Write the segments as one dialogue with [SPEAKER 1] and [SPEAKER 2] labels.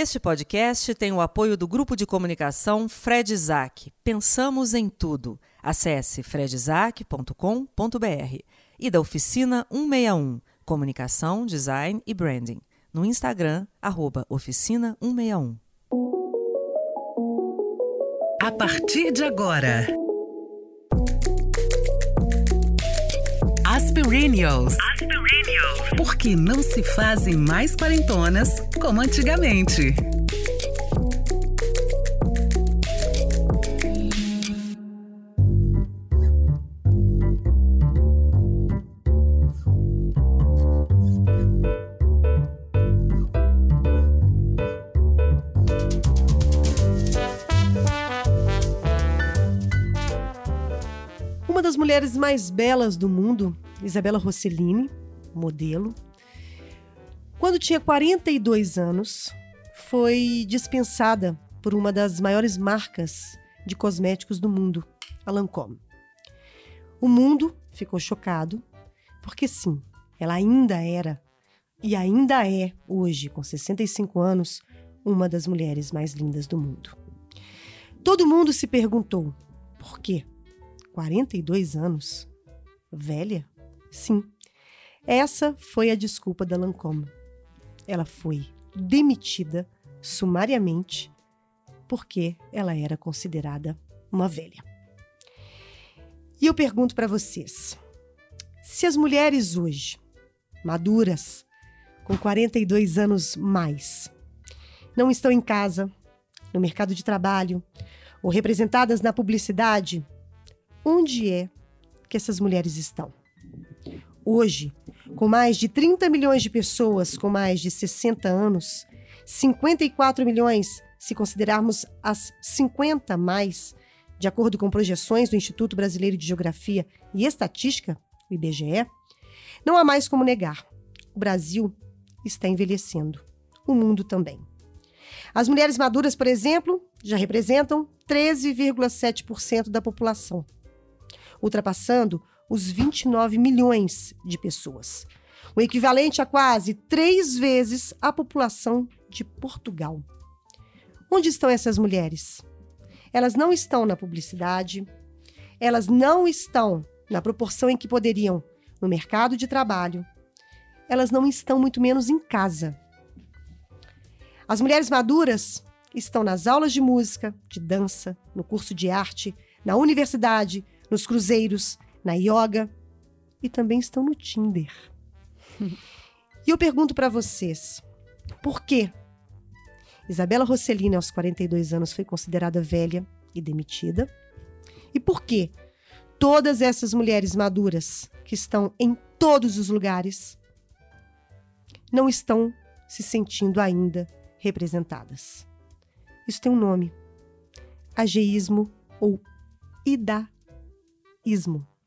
[SPEAKER 1] Este podcast tem o apoio do grupo de comunicação Fred Isaac. Pensamos em tudo. Acesse fredisaac.com.br e da oficina 161, comunicação, design e branding. No Instagram, oficina 161.
[SPEAKER 2] A partir de agora. Aspirinios. Porque não se fazem mais quarentonas como antigamente.
[SPEAKER 3] Mulheres mais belas do mundo, Isabella Rossellini, modelo, quando tinha 42 anos, foi dispensada por uma das maiores marcas de cosméticos do mundo, a Lancôme. O mundo ficou chocado, porque sim, ela ainda era e ainda é, hoje, com 65 anos, uma das mulheres mais lindas do mundo. Todo mundo se perguntou por quê? 42 anos? Velha? Sim. Essa foi a desculpa da Lancôme. Ela foi demitida sumariamente porque ela era considerada uma velha. E eu pergunto para vocês: se as mulheres hoje, maduras, com 42 anos mais, não estão em casa, no mercado de trabalho ou representadas na publicidade, onde é que essas mulheres estão? Hoje, com mais de 30 milhões de pessoas com mais de 60 anos, 54 milhões se considerarmos as 50 mais, de acordo com projeções do Instituto Brasileiro de Geografia e Estatística, o IBGE, não há mais como negar. O Brasil está envelhecendo. O mundo também. As mulheres maduras, por exemplo, já representam 13,7% da população, ultrapassando os 29 milhões de pessoas, o equivalente a quase três vezes a população de Portugal. Onde estão essas mulheres? Elas não estão na publicidade, elas não estão na proporção em que poderiam no mercado de trabalho, elas não estão muito menos em casa. As mulheres maduras estão nas aulas de música, de dança, no curso de arte, na universidade, nos cruzeiros, na yoga e também estão no Tinder. e eu pergunto para vocês, por quê? Isabela Rossellini, aos 42 anos, foi considerada velha e demitida. E por quê? Todas essas mulheres maduras que estão em todos os lugares não estão se sentindo ainda representadas. Isso tem um nome: ageísmo ou idaísmo.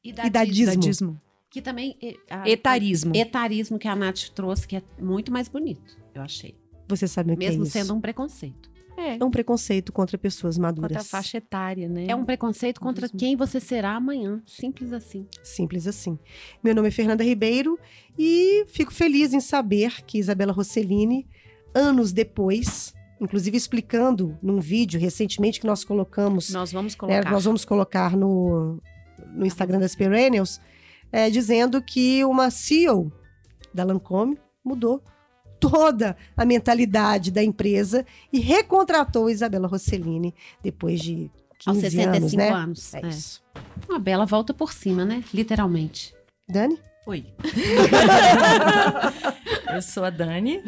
[SPEAKER 4] Idadismo.
[SPEAKER 3] Idadismo.
[SPEAKER 4] Que também. a-
[SPEAKER 5] Etarismo.
[SPEAKER 4] Etarismo que a Nath trouxe, que é muito mais bonito, eu achei.
[SPEAKER 3] Você sabe o que
[SPEAKER 4] Mesmo
[SPEAKER 3] é isso?
[SPEAKER 4] sendo um preconceito.
[SPEAKER 5] É,
[SPEAKER 3] É um preconceito contra pessoas maduras.
[SPEAKER 5] contra a faixa etária, né?
[SPEAKER 4] É um preconceito contra
[SPEAKER 5] Etarismo.
[SPEAKER 4] quem você será amanhã. Simples assim.
[SPEAKER 3] Simples assim. Meu nome é Fernanda Ribeiro e fico feliz em saber que Isabela Rossellini, anos depois, inclusive explicando num vídeo recentemente que nós colocamos,
[SPEAKER 5] Nós vamos
[SPEAKER 3] né,
[SPEAKER 5] colocar.
[SPEAKER 3] nós vamos colocar no, no Instagram das Perennials, é, dizendo que uma CEO da Lancôme mudou toda a mentalidade da empresa e recontratou Isabela Rossellini depois de 15
[SPEAKER 4] Aos 65
[SPEAKER 3] anos, né?
[SPEAKER 4] anos.
[SPEAKER 3] É
[SPEAKER 4] É.
[SPEAKER 3] isso.
[SPEAKER 4] Uma bela volta por cima, né? Literalmente.
[SPEAKER 3] Dani?
[SPEAKER 1] Oi. Eu sou a Dani.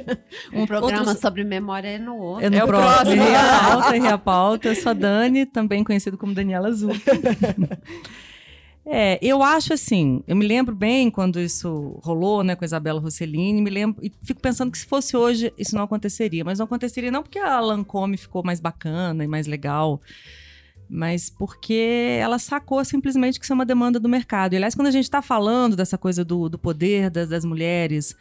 [SPEAKER 4] Um programa
[SPEAKER 1] outro-
[SPEAKER 4] sobre memória é no outro.
[SPEAKER 1] É no
[SPEAKER 5] É o
[SPEAKER 1] próximo.
[SPEAKER 5] próximo.
[SPEAKER 1] Errei a pauta, errei a pauta. Eu sou a Dani, também conhecido como Daniela Azul. É, eu acho assim, eu me lembro bem quando isso rolou, né, com a Isabela Rossellini, me lembro, e fico pensando que se fosse hoje, isso não aconteceria. Mas não aconteceria não porque a Lancôme ficou mais bacana e mais legal, mas porque ela sacou simplesmente que isso é uma demanda do mercado. E, aliás, quando a gente está falando dessa coisa do, do poder das, das mulheres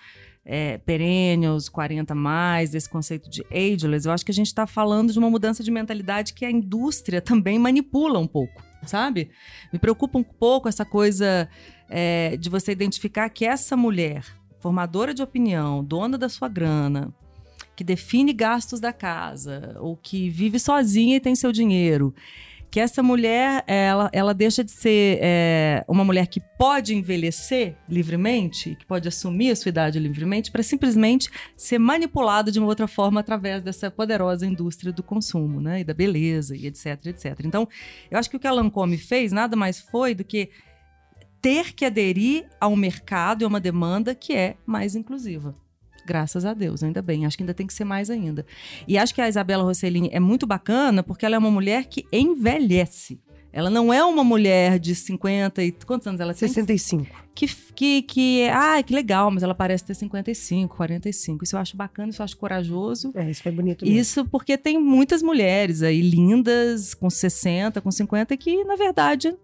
[SPEAKER 1] é, perennials, 40 mais, desse conceito de ageless, eu acho que a gente está falando de uma mudança de mentalidade que a indústria também manipula um pouco, sabe? Me preocupa um pouco essa coisa é, de você identificar que essa mulher, formadora de opinião, dona da sua grana, que define gastos da casa, ou que vive sozinha e tem seu dinheiro, que essa mulher ela, ela deixa de ser é, uma mulher que pode envelhecer livremente, que pode assumir a sua idade livremente, para simplesmente ser manipulada de uma outra forma através dessa poderosa indústria do consumo, né, e da beleza e etc, etc. Então, eu acho que o que a Lancôme fez nada mais foi do que ter que aderir a um mercado e a uma demanda que é mais inclusiva. Graças a Deus, ainda bem. Acho que ainda tem que ser mais ainda. E acho que a Isabela Rossellini é muito bacana porque ela é uma mulher que envelhece. Ela não é uma mulher de 50 e. Quantos anos ela tem?
[SPEAKER 3] 65.
[SPEAKER 1] Que, que, que é. Ai, que legal, mas ela parece ter 55, 45. Isso eu acho bacana, isso eu acho corajoso.
[SPEAKER 3] É, isso foi bonito mesmo.
[SPEAKER 1] Isso porque tem muitas mulheres aí lindas, com 60, com 50, que, na verdade,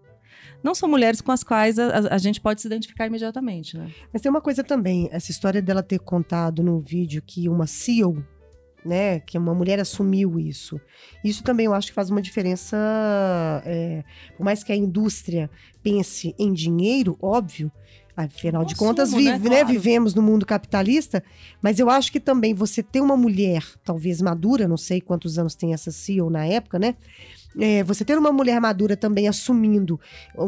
[SPEAKER 1] não são mulheres com as quais a, a, gente pode se identificar imediatamente, né?
[SPEAKER 3] Mas tem uma coisa também, essa história dela ter contado no vídeo que uma CEO, né, que uma mulher assumiu isso. Isso também eu acho que faz uma diferença, é, por mais que a indústria pense em dinheiro, óbvio, Afinal de contas, vive, né, né, claro. vivemos no mundo capitalista, mas eu acho que também você ter uma mulher, talvez madura, não sei quantos anos tem essa CEO na época, né? É, você ter uma mulher madura também assumindo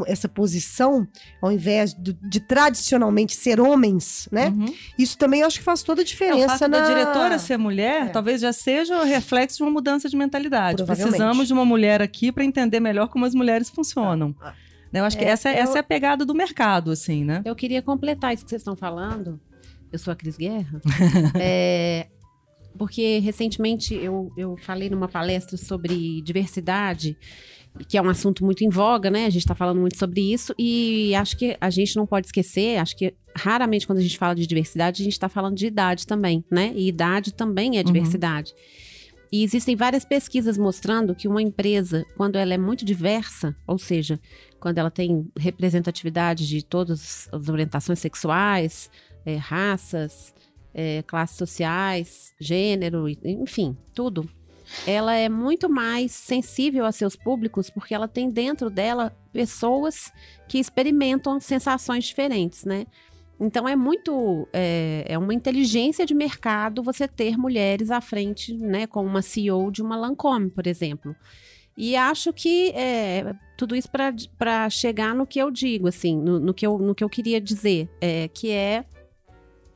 [SPEAKER 3] essa posição, ao invés de, de tradicionalmente ser homens, né? Uhum. Isso também acho que faz toda a diferença. É, o fato
[SPEAKER 1] na... da diretora ser mulher, é. talvez já seja o reflexo de uma mudança de mentalidade. Precisamos de uma mulher aqui para entender melhor como as mulheres funcionam. Ah. Eu acho que é, essa, eu... essa é a pegada do mercado, assim, né?
[SPEAKER 4] Eu queria completar isso que vocês estão falando. Eu sou a Cris Guerra. é, porque recentemente eu, eu falei numa palestra sobre diversidade, que é um assunto muito em voga, né? A gente está falando muito sobre isso e acho que a gente não pode esquecer, acho que raramente quando a gente fala de diversidade, a gente está falando de idade também, né? E idade também é uhum. diversidade. Uhum. E existem várias pesquisas mostrando que uma empresa, quando ela é muito diversa, ou seja, quando ela tem representatividade de todas as orientações sexuais, é, raças, é, classes sociais, gênero, enfim, tudo. Ela é muito mais sensível a seus públicos porque ela tem dentro dela pessoas que experimentam sensações diferentes, né? Então é muito é, é, uma inteligência de mercado você ter mulheres à frente, né, como uma CEO de uma Lancome, por exemplo. E acho que é, tudo isso para chegar no que eu digo, assim, no, no, que, eu, no que eu queria dizer, é, que é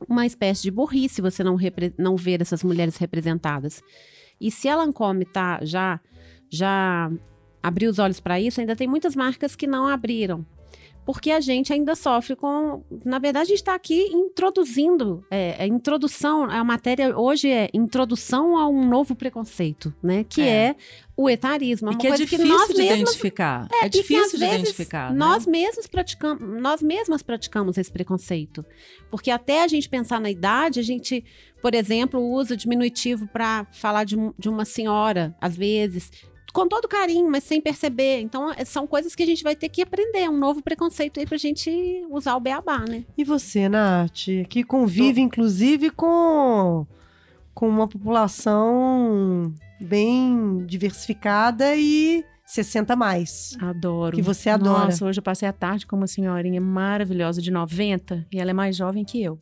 [SPEAKER 4] uma espécie de burrice você não, não ver essas mulheres representadas. E se a Lancome tá, já, já abriu os olhos para isso, ainda tem muitas marcas que não abriram porque a gente ainda sofre com. Na verdade, a gente está aqui introduzindo. É, a introdução, a matéria hoje é introdução a um novo preconceito, né? Que é, é o etarismo. É
[SPEAKER 1] e que é difícil que nós de mesmas, identificar. É, é difícil de identificar. Né?
[SPEAKER 4] Nós mesmos praticamos, nós mesmas praticamos esse preconceito. Porque até a gente pensar na idade, a gente, por exemplo, usa diminutivo para falar de, de uma senhora, às vezes com todo carinho, mas sem perceber. Então, é, são coisas que a gente vai ter que aprender, um novo preconceito aí pra gente usar o beabá, né?
[SPEAKER 3] E você, Nath, que convive, Tô. inclusive, com, com uma população bem diversificada e 60 mais.
[SPEAKER 5] Adoro.
[SPEAKER 3] Que você adora.
[SPEAKER 5] Nossa, hoje eu passei a tarde com uma senhorinha maravilhosa de 90 e ela é mais jovem que eu.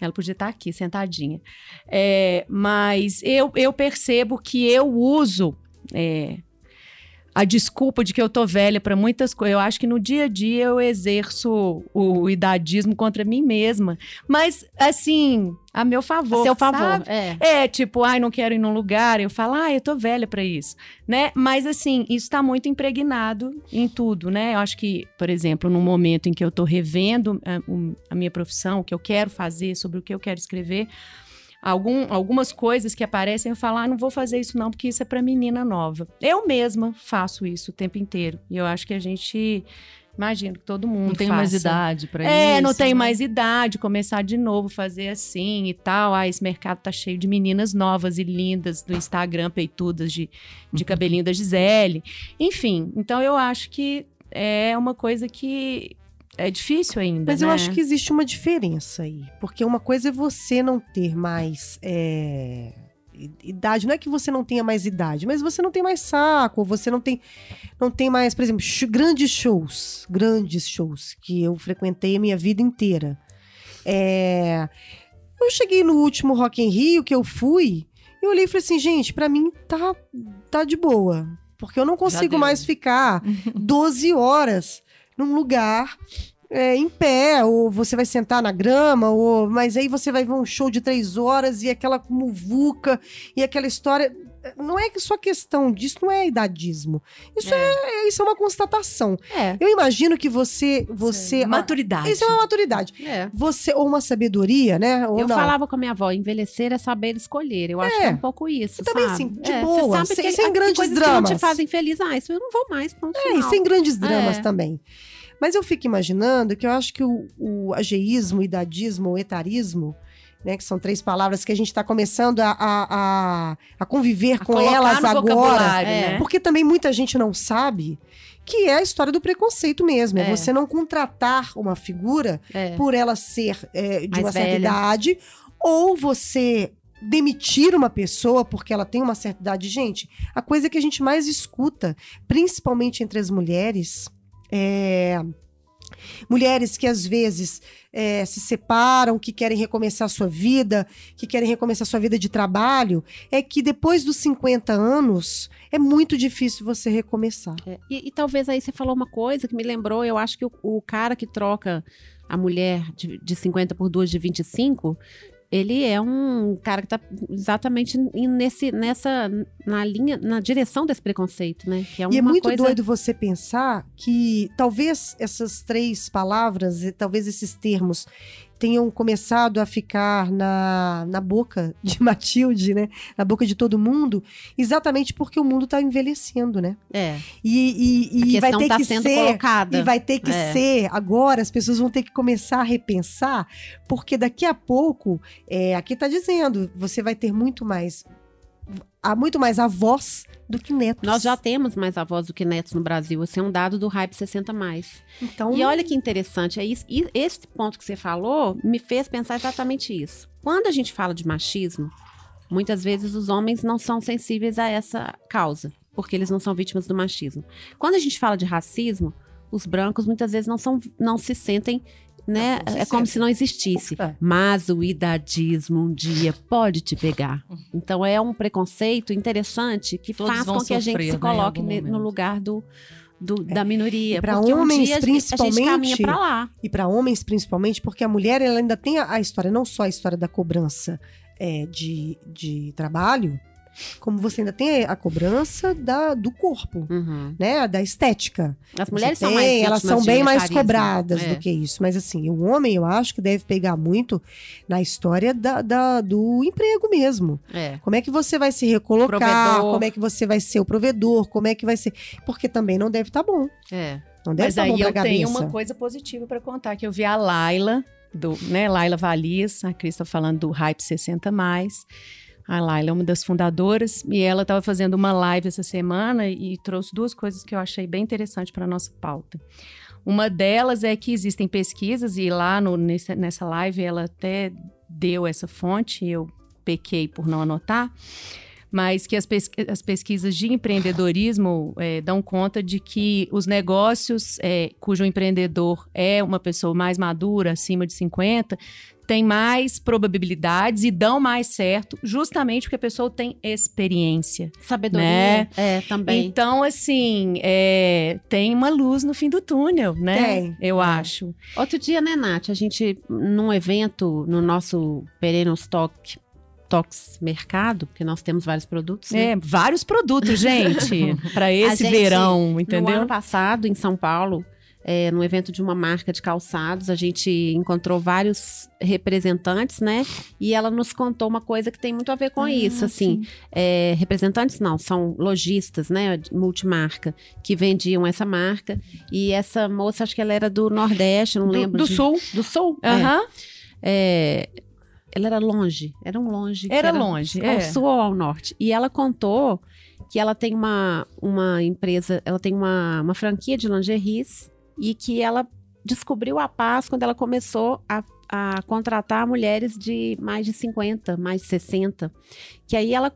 [SPEAKER 5] Ela podia estar aqui, sentadinha. É, mas eu, eu percebo que eu uso é, a desculpa de que eu tô velha para muitas coisas. Eu acho que no dia a dia eu exerço o idadismo contra mim mesma. Mas, assim, a meu favor. A
[SPEAKER 4] seu favor.
[SPEAKER 5] É. é, tipo, ai, não quero ir num lugar. Eu falo, ai, eu tô velha para isso. Né? Mas, assim, isso tá muito impregnado em tudo, né? Eu acho que, por exemplo, no momento em que eu tô revendo a, a minha profissão, o que eu quero fazer, sobre o que eu quero escrever algum, algumas coisas que aparecem, eu falo, ah, não vou fazer isso não, porque isso é para menina nova. Eu mesma faço isso o tempo inteiro. E eu acho que a gente Imagino que todo mundo.
[SPEAKER 1] Não tem
[SPEAKER 5] faça.
[SPEAKER 1] mais idade para
[SPEAKER 5] é,
[SPEAKER 1] isso.
[SPEAKER 5] É, não tem né? mais idade, começar de novo, fazer assim e tal. Ah, esse mercado tá cheio de meninas novas e lindas do Instagram, peitudas de, de cabelinho da Gisele. Enfim, então eu acho que é uma coisa que é difícil ainda.
[SPEAKER 3] Mas
[SPEAKER 5] né?
[SPEAKER 3] eu acho que existe uma diferença aí. Porque uma coisa é você não ter mais. É, idade, não é que você não tenha mais idade, mas você não tem mais saco, você não tem, não tem mais, por exemplo, grandes shows, grandes shows que eu frequentei a minha vida inteira. É, Eu cheguei no último Rock in Rio que eu fui, eu olhei e falei assim, gente, pra mim tá, tá de boa. Porque eu não consigo mais ficar 12 horas num lugar é, em pé, ou você vai sentar na grama, ou mas aí você vai ver um show de três horas e aquela muvuca e aquela história. Não é que só questão disso, não é idadismo. Isso é, isso é uma constatação.
[SPEAKER 4] É.
[SPEAKER 3] Eu imagino que você. você
[SPEAKER 5] Maturidade.
[SPEAKER 3] Isso é uma maturidade.
[SPEAKER 4] É.
[SPEAKER 3] Você, ou uma sabedoria, né? Ou
[SPEAKER 4] Eu
[SPEAKER 3] não.
[SPEAKER 4] falava com a minha avó, envelhecer é saber escolher. Eu acho
[SPEAKER 3] É.
[SPEAKER 4] que é um pouco isso,
[SPEAKER 3] E também,
[SPEAKER 4] sabe?
[SPEAKER 3] assim, de
[SPEAKER 4] É,
[SPEAKER 3] boa,
[SPEAKER 4] você sabe
[SPEAKER 3] sem-
[SPEAKER 4] que
[SPEAKER 3] sem grandes
[SPEAKER 4] coisas que não
[SPEAKER 3] dramas.
[SPEAKER 4] te fazem feliz. Ah, isso eu não vou mais, pronto,
[SPEAKER 3] É, e sem grandes dramas
[SPEAKER 4] É.
[SPEAKER 3] também. Mas eu fico imaginando que eu acho que o, o ageísmo, o idadismo, o etarismo, né, que são três palavras que a gente está começando a, a, a, a conviver
[SPEAKER 5] A
[SPEAKER 3] com elas agora.
[SPEAKER 5] vocabulário,
[SPEAKER 4] É.
[SPEAKER 5] né?
[SPEAKER 3] Porque também muita gente não sabe que é a história do preconceito mesmo. É,
[SPEAKER 4] É.
[SPEAKER 3] você não contratar uma figura
[SPEAKER 4] É.
[SPEAKER 3] por ela ser é, de
[SPEAKER 4] Mais
[SPEAKER 3] uma certa
[SPEAKER 4] velha.
[SPEAKER 3] idade, ou você demitir uma pessoa porque ela tem uma certa idade. Gente, a coisa que a gente mais escuta, principalmente entre as mulheres, é. Mulheres que às vezes é, se separam, que querem recomeçar a sua vida, que querem recomeçar a sua vida de trabalho, é que depois dos 50 anos é muito difícil você recomeçar.
[SPEAKER 4] É, E, e talvez aí você falou uma coisa que me lembrou, eu acho que o, o cara que troca a mulher de, de 50 por duas de 25, ele é um cara que tá exatamente nesse, nessa, na linha, na direção desse preconceito, né? Que é
[SPEAKER 3] E é muito
[SPEAKER 4] coisa...
[SPEAKER 3] doido você pensar que talvez essas três palavras, talvez esses termos, tenham começado a ficar na, na boca de Matilde, né? Na boca de todo mundo, exatamente porque o mundo está envelhecendo, né?
[SPEAKER 4] É,
[SPEAKER 3] E, e, e
[SPEAKER 4] a
[SPEAKER 3] vai ter
[SPEAKER 4] tá
[SPEAKER 3] que
[SPEAKER 4] sendo
[SPEAKER 3] ser.
[SPEAKER 4] colocada.
[SPEAKER 3] E vai ter que
[SPEAKER 4] É.
[SPEAKER 3] ser agora, as pessoas vão ter que começar a repensar, porque daqui a pouco, é, aqui tá dizendo, você vai ter muito mais. Há muito mais avós do que netos.
[SPEAKER 4] Nós já temos mais avós do que netos no Brasil. Esse é um dado do Hype 60+. Mais.
[SPEAKER 3] Então,
[SPEAKER 4] E olha que interessante, é isso, e esse ponto que você falou me fez pensar exatamente isso. Quando a gente fala de machismo, muitas vezes os homens não são sensíveis a essa causa, porque eles não são vítimas do machismo. Quando a gente fala de racismo, os brancos muitas vezes não, são, não se sentem, né?
[SPEAKER 3] Não se
[SPEAKER 4] é como se não existisse.
[SPEAKER 3] É.
[SPEAKER 4] Mas o idadismo um dia pode te pegar. Então é um preconceito interessante que
[SPEAKER 1] Todos
[SPEAKER 4] faz com que a gente
[SPEAKER 1] sofrer,
[SPEAKER 4] se
[SPEAKER 1] né,
[SPEAKER 4] coloque ne- no lugar do, do- da minoria. Porque
[SPEAKER 3] homens,
[SPEAKER 4] um
[SPEAKER 3] principalmente,
[SPEAKER 4] caminha pra lá.
[SPEAKER 3] E para homens, principalmente, porque a mulher ela ainda tem a, a história, não só a história da cobrança é, de, de trabalho, como você ainda tem a cobrança da, do corpo,
[SPEAKER 4] Uhum.
[SPEAKER 3] né? Da estética.
[SPEAKER 4] As mulheres
[SPEAKER 3] Você
[SPEAKER 4] são mais
[SPEAKER 3] tem, elas são bem mais
[SPEAKER 4] etarismo.
[SPEAKER 3] cobradas
[SPEAKER 4] É.
[SPEAKER 3] do que isso. Mas assim, o homem, eu acho que deve pegar muito na história da, da- do emprego mesmo.
[SPEAKER 4] É.
[SPEAKER 3] Como é que você vai se recolocar?
[SPEAKER 4] Provedor.
[SPEAKER 3] Como é que você vai ser o provedor? Como é que vai ser? Porque também não deve estar bom.
[SPEAKER 4] É.
[SPEAKER 3] Não deve
[SPEAKER 5] Mas
[SPEAKER 3] estar
[SPEAKER 5] aí
[SPEAKER 3] bom pra
[SPEAKER 5] eu tenho
[SPEAKER 3] cabeça.
[SPEAKER 5] uma coisa positiva para contar, que eu vi a Laila, do, né, Laila Valis, a Cris tá falando do Hype 60+. A Laila é uma das fundadoras e ela estava fazendo uma live essa semana e trouxe duas coisas que eu achei bem interessante para nossa pauta. Uma delas é que existem pesquisas e lá no- nesse- nessa live ela até deu essa fonte, eu pequei por não anotar, mas que as, pesqui- as pesquisas de empreendedorismo eh, dão conta de que os negócios eh, cujo empreendedor é uma pessoa mais madura, acima de 50, tem mais probabilidades e dão mais certo, justamente porque a pessoa tem experiência.
[SPEAKER 4] Sabedoria.
[SPEAKER 5] Né?
[SPEAKER 4] É, também.
[SPEAKER 5] Então, assim, é, tem uma luz no fim do túnel, né?
[SPEAKER 3] Tem.
[SPEAKER 5] Eu acho.
[SPEAKER 4] Outro dia, né, Nath? A gente, num evento, no nosso Perennials Talk, Talks Mercado, porque nós temos vários produtos, né?
[SPEAKER 5] É, vários produtos, gente, para esse
[SPEAKER 4] gente,
[SPEAKER 5] verão,
[SPEAKER 4] No
[SPEAKER 5] entendeu?
[SPEAKER 4] ano passado, em São Paulo, é, no evento de uma marca de calçados, a gente encontrou vários representantes, né? E ela nos contou uma coisa que tem muito a ver com
[SPEAKER 5] Ah,
[SPEAKER 4] isso, assim. É, representantes não, são lojistas, né? Multimarca, que vendiam essa marca. E essa moça, acho que ela era do Nordeste, não
[SPEAKER 5] Do,
[SPEAKER 4] lembro.
[SPEAKER 5] do
[SPEAKER 4] de-
[SPEAKER 5] sul.
[SPEAKER 4] Do Sul? É.
[SPEAKER 5] Aham.
[SPEAKER 4] É, ela era longe, era um longe. que
[SPEAKER 5] Era longe,
[SPEAKER 4] Ao
[SPEAKER 5] é.
[SPEAKER 4] sul ou ao norte. E ela contou que ela tem uma, uma empresa, ela tem uma, uma franquia de lingeries e que ela descobriu a paz quando ela começou a, a contratar mulheres de mais de 50, mais de 60. Que aí ela.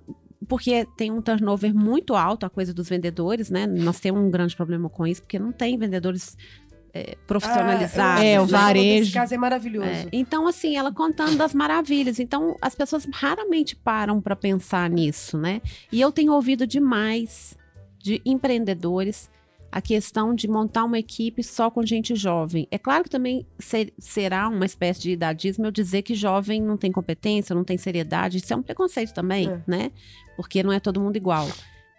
[SPEAKER 4] Porque tem um turnover muito alto, a coisa dos vendedores, né? Nós temos um grande problema com isso, porque não tem vendedores é, profissionalizados.
[SPEAKER 3] Ah,
[SPEAKER 5] É, o
[SPEAKER 3] esse
[SPEAKER 4] né?
[SPEAKER 5] varejo.
[SPEAKER 3] Esse caso é maravilhoso.
[SPEAKER 4] É, então, assim, ela contando das maravilhas. Então, as pessoas raramente param para pensar nisso, né? E eu tenho ouvido demais de empreendedores a questão de montar uma equipe só com gente jovem. É claro que também ser- será uma espécie de idadismo eu dizer que jovem não tem competência, não tem seriedade. Isso é um preconceito também,
[SPEAKER 3] É.
[SPEAKER 4] né? Porque não é todo mundo igual.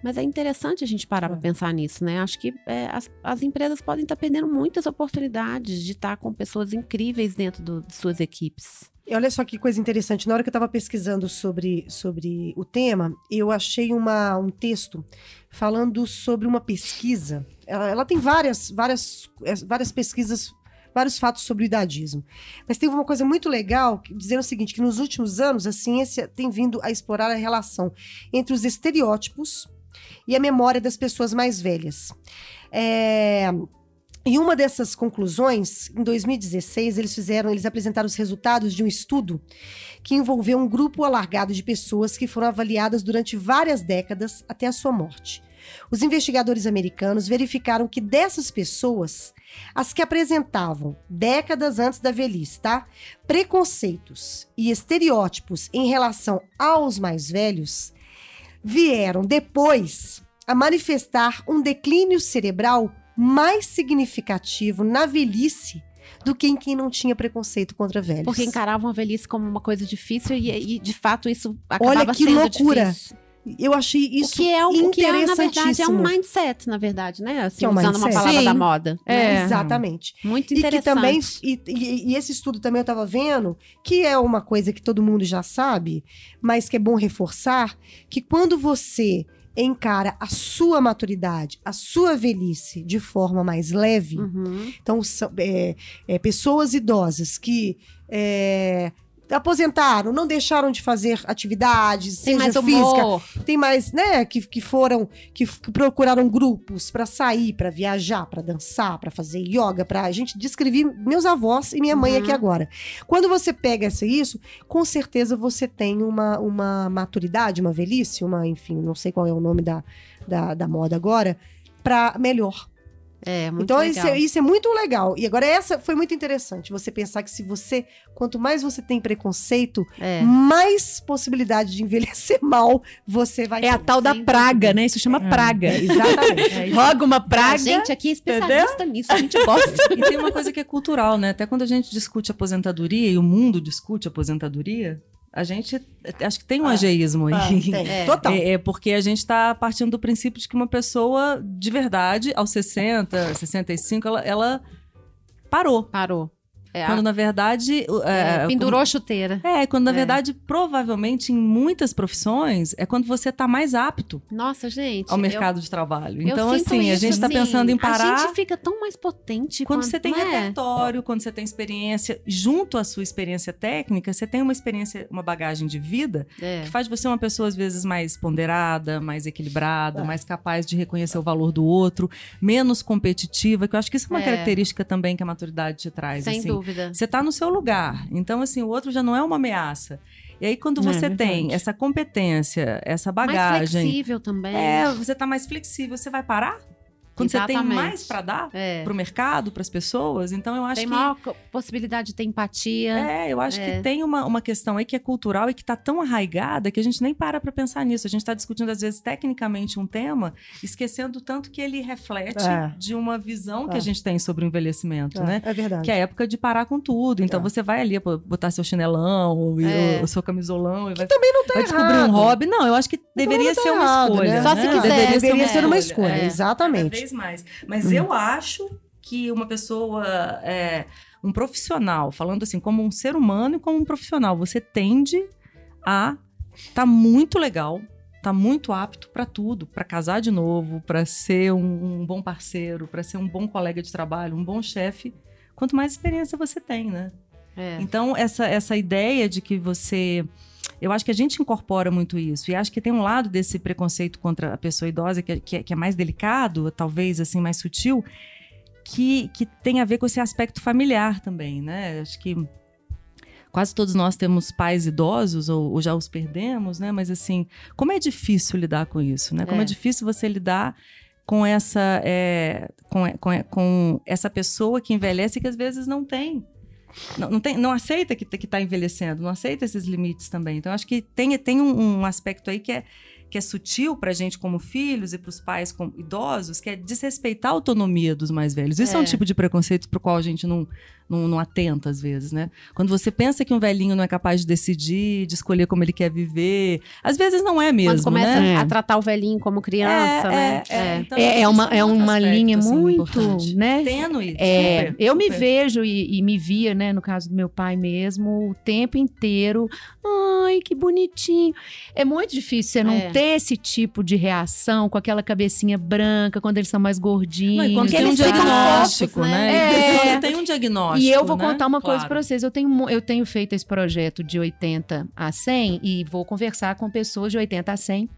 [SPEAKER 4] Mas é interessante a gente parar
[SPEAKER 3] É.
[SPEAKER 4] para pensar nisso, né? Acho que é, as, as empresas podem estar perdendo muitas oportunidades de estar com pessoas incríveis dentro do- de suas equipes.
[SPEAKER 3] E olha só que coisa interessante. Na hora que eu estava pesquisando sobre, sobre o tema, eu achei uma, um texto falando sobre uma pesquisa. Ela, ela tem várias, várias, eh, várias pesquisas, vários fatos sobre o idadismo. Mas tem uma coisa muito legal dizendo o seguinte: que nos últimos anos a ciência tem vindo a explorar a relação entre os estereótipos e a memória das pessoas mais velhas. É, e uma dessas conclusões, em 2016, eles fizeram, eles apresentaram os resultados de um estudo que envolveu um grupo alargado de pessoas que foram avaliadas durante várias décadas até a sua morte. Os investigadores americanos verificaram que dessas pessoas, as que apresentavam, décadas antes da velhice, tá? Preconceitos e estereótipos em relação aos mais velhos, vieram depois a manifestar um declínio cerebral mais significativo na velhice do que em quem não tinha preconceito contra velhos.
[SPEAKER 4] Porque encaravam a velhice como uma coisa difícil e, e, de fato isso acabava
[SPEAKER 3] que
[SPEAKER 4] sendo
[SPEAKER 3] loucura.
[SPEAKER 4] difícil.
[SPEAKER 3] Eu achei isso
[SPEAKER 4] o que é, o que é, na verdade, é um mindset, na verdade, né? Assim,
[SPEAKER 3] Que é um
[SPEAKER 4] usando uma
[SPEAKER 3] mindset.
[SPEAKER 4] palavra
[SPEAKER 5] Sim.
[SPEAKER 4] da moda.
[SPEAKER 5] É.
[SPEAKER 3] Exatamente.
[SPEAKER 4] Muito
[SPEAKER 3] E que
[SPEAKER 4] interessante.
[SPEAKER 3] também, e, e- e esse estudo também eu estava vendo, que é uma coisa que todo mundo já sabe, mas que é bom reforçar, que quando você encara a sua maturidade, a sua velhice de forma mais leve,
[SPEAKER 4] Uhum.
[SPEAKER 3] então são é, é, pessoas idosas que é, aposentaram, não deixaram de fazer atividades,
[SPEAKER 4] Tem
[SPEAKER 3] seja
[SPEAKER 4] mais
[SPEAKER 3] física,
[SPEAKER 4] humor.
[SPEAKER 3] tem mais, né, que, que foram, que, que procuraram grupos pra sair, pra viajar, pra dançar, pra fazer yoga, pra gente descrever meus avós e minha mãe
[SPEAKER 4] Uhum.
[SPEAKER 3] aqui agora. Quando você pega essa, isso, com certeza você tem uma, uma maturidade, uma velhice, uma, enfim, não sei qual é o nome da, da, da moda agora, pra melhor.
[SPEAKER 4] É, muito
[SPEAKER 3] então isso
[SPEAKER 4] legal.
[SPEAKER 3] é, isso é muito legal. E agora essa foi muito interessante, você pensar que se você, quanto mais você tem preconceito,
[SPEAKER 4] É.
[SPEAKER 3] mais possibilidade de envelhecer mal você vai
[SPEAKER 5] É a
[SPEAKER 3] ter.
[SPEAKER 5] tal da praga, né? Isso chama praga.
[SPEAKER 3] Exatamente.
[SPEAKER 5] Roga uma
[SPEAKER 4] A
[SPEAKER 5] praga.
[SPEAKER 4] gente aqui é especialista nisso, a gente gosta.
[SPEAKER 1] E tem uma coisa que é cultural, né? Até quando a gente discute aposentadoria e o mundo discute aposentadoria, a gente acho que tem um
[SPEAKER 3] Ah,
[SPEAKER 1] ageísmo
[SPEAKER 3] Ah,
[SPEAKER 1] aí.
[SPEAKER 3] tem.
[SPEAKER 4] É.
[SPEAKER 3] Total.
[SPEAKER 1] É, é porque a gente está partindo do princípio de que uma pessoa de verdade, aos 60, 65, ela, ela parou.
[SPEAKER 4] Parou. É,
[SPEAKER 1] Quando na verdade. o-
[SPEAKER 4] é,
[SPEAKER 1] é,
[SPEAKER 4] pendurou a chuteira.
[SPEAKER 1] É, quando na
[SPEAKER 4] É.
[SPEAKER 1] verdade, provavelmente, em muitas profissões, é quando você está mais apto
[SPEAKER 4] Nossa, gente.
[SPEAKER 1] ao
[SPEAKER 4] eu-
[SPEAKER 1] mercado de trabalho.
[SPEAKER 4] eu
[SPEAKER 1] Então,
[SPEAKER 4] sinto
[SPEAKER 1] assim, a
[SPEAKER 4] isso,
[SPEAKER 1] gente está
[SPEAKER 4] assim,
[SPEAKER 1] pensando em
[SPEAKER 4] A
[SPEAKER 1] parar.
[SPEAKER 4] gente fica tão mais potente
[SPEAKER 1] Quando você tem
[SPEAKER 4] é?
[SPEAKER 1] repertório, quando você tem experiência, junto à sua experiência técnica, você tem uma experiência, uma bagagem de vida
[SPEAKER 4] É.
[SPEAKER 1] que faz de você uma pessoa, às vezes, mais ponderada, mais equilibrada,
[SPEAKER 3] É.
[SPEAKER 1] mais capaz de reconhecer o valor do outro, menos competitiva, que eu acho que isso é uma
[SPEAKER 4] É.
[SPEAKER 1] característica também que a maturidade te traz.
[SPEAKER 4] Sem
[SPEAKER 1] assim.
[SPEAKER 4] dúvida.
[SPEAKER 1] Você tá no seu lugar. Então, assim, o outro já não é uma ameaça. E aí, quando
[SPEAKER 5] É
[SPEAKER 1] você
[SPEAKER 5] verdade.
[SPEAKER 1] tem essa competência, essa
[SPEAKER 4] Mais
[SPEAKER 1] bagagem.
[SPEAKER 4] flexível também.
[SPEAKER 1] É, você tá mais flexível, você vai parar? Quando você tem
[SPEAKER 4] Exatamente.
[SPEAKER 1] mais para dar
[SPEAKER 4] É.
[SPEAKER 1] pro mercado, para as pessoas, então eu acho
[SPEAKER 4] Tem
[SPEAKER 1] que
[SPEAKER 4] maior co- possibilidade de ter empatia.
[SPEAKER 1] é, eu acho
[SPEAKER 4] É.
[SPEAKER 1] que tem uma, uma questão aí que é cultural e que tá tão arraigada que a gente nem para pra pensar nisso. A gente tá discutindo, às vezes, tecnicamente um tema, esquecendo tanto que ele reflete
[SPEAKER 3] É.
[SPEAKER 1] de uma visão que
[SPEAKER 3] É.
[SPEAKER 1] a gente tem sobre o envelhecimento,
[SPEAKER 3] É,
[SPEAKER 1] né?
[SPEAKER 3] é verdade.
[SPEAKER 1] Que é a época de parar com tudo. Então
[SPEAKER 3] É.
[SPEAKER 1] você vai ali botar seu chinelão,
[SPEAKER 4] É.
[SPEAKER 1] o, o seu camisolão, e vai,
[SPEAKER 3] Também não tá
[SPEAKER 1] vai descobrir
[SPEAKER 3] errado.
[SPEAKER 1] um hobby. Não, eu acho que deveria ser uma
[SPEAKER 3] errado,
[SPEAKER 1] escolha.
[SPEAKER 3] né?
[SPEAKER 4] Só se quiser.
[SPEAKER 1] Deveria,
[SPEAKER 3] Deveria
[SPEAKER 1] ser
[SPEAKER 3] uma
[SPEAKER 1] escolha.
[SPEAKER 3] exatamente.
[SPEAKER 1] Vez mais. Mas eu acho que uma pessoa, é, um profissional, falando assim, como um ser humano e como um profissional, você tende a tá muito legal, tá muito apto para tudo, para casar de novo, para ser um, um bom parceiro, para ser um bom colega de trabalho, um bom chefe. Quanto mais experiência você tem, né?
[SPEAKER 4] É.
[SPEAKER 1] Então, essa, essa ideia de que você. Eu acho que a gente incorpora muito isso. E acho que tem um lado desse preconceito contra a pessoa idosa que, é- que, é- que é mais delicado, talvez assim, mais sutil, que, que tem a ver com esse aspecto familiar também, né? Acho que quase todos nós temos pais idosos ou, ou já os perdemos, né? Mas assim, como é difícil lidar com isso, né? Como é,
[SPEAKER 4] É.
[SPEAKER 1] difícil você lidar com essa, é, com, com, com essa pessoa que envelhece que às vezes não tem. Não, não, tem, não aceita que está envelhecendo, não aceita esses limites também. Então, acho que tem, tem um, um aspecto aí que é, que é sutil para a gente como filhos e para os pais como idosos, que é desrespeitar a autonomia dos mais velhos. Isso é, é um tipo de preconceito para o qual a gente não, não, não, atenta às vezes, né? Quando você pensa que um velhinho não é capaz de decidir, de escolher como ele quer viver, às vezes não é mesmo,
[SPEAKER 4] Quando começa
[SPEAKER 1] né?
[SPEAKER 4] a tratar o velhinho como criança,
[SPEAKER 1] é,
[SPEAKER 4] né?
[SPEAKER 1] É, é. Então,
[SPEAKER 5] é, é uma, é uma
[SPEAKER 1] aspecto,
[SPEAKER 5] linha
[SPEAKER 1] assim,
[SPEAKER 5] muito,
[SPEAKER 1] importante.
[SPEAKER 5] né?
[SPEAKER 1] Tênue.
[SPEAKER 5] É,
[SPEAKER 1] super,
[SPEAKER 5] eu me vejo e, e me via, né, no caso do meu pai mesmo, o tempo inteiro. Ai, que bonitinho. É muito difícil você não
[SPEAKER 4] É.
[SPEAKER 5] ter esse tipo de reação com aquela cabecinha branca quando eles são mais gordinhos.
[SPEAKER 1] Não, e quando tem um diagnóstico, né?
[SPEAKER 5] né? É.
[SPEAKER 1] Quando tem um diagnóstico.
[SPEAKER 5] E eu vou
[SPEAKER 1] né?
[SPEAKER 5] contar uma coisa
[SPEAKER 1] Claro.
[SPEAKER 5] pra vocês. Eu tenho, eu tenho feito esse projeto de 80 a 100 e vou conversar com pessoas de 80 a 100.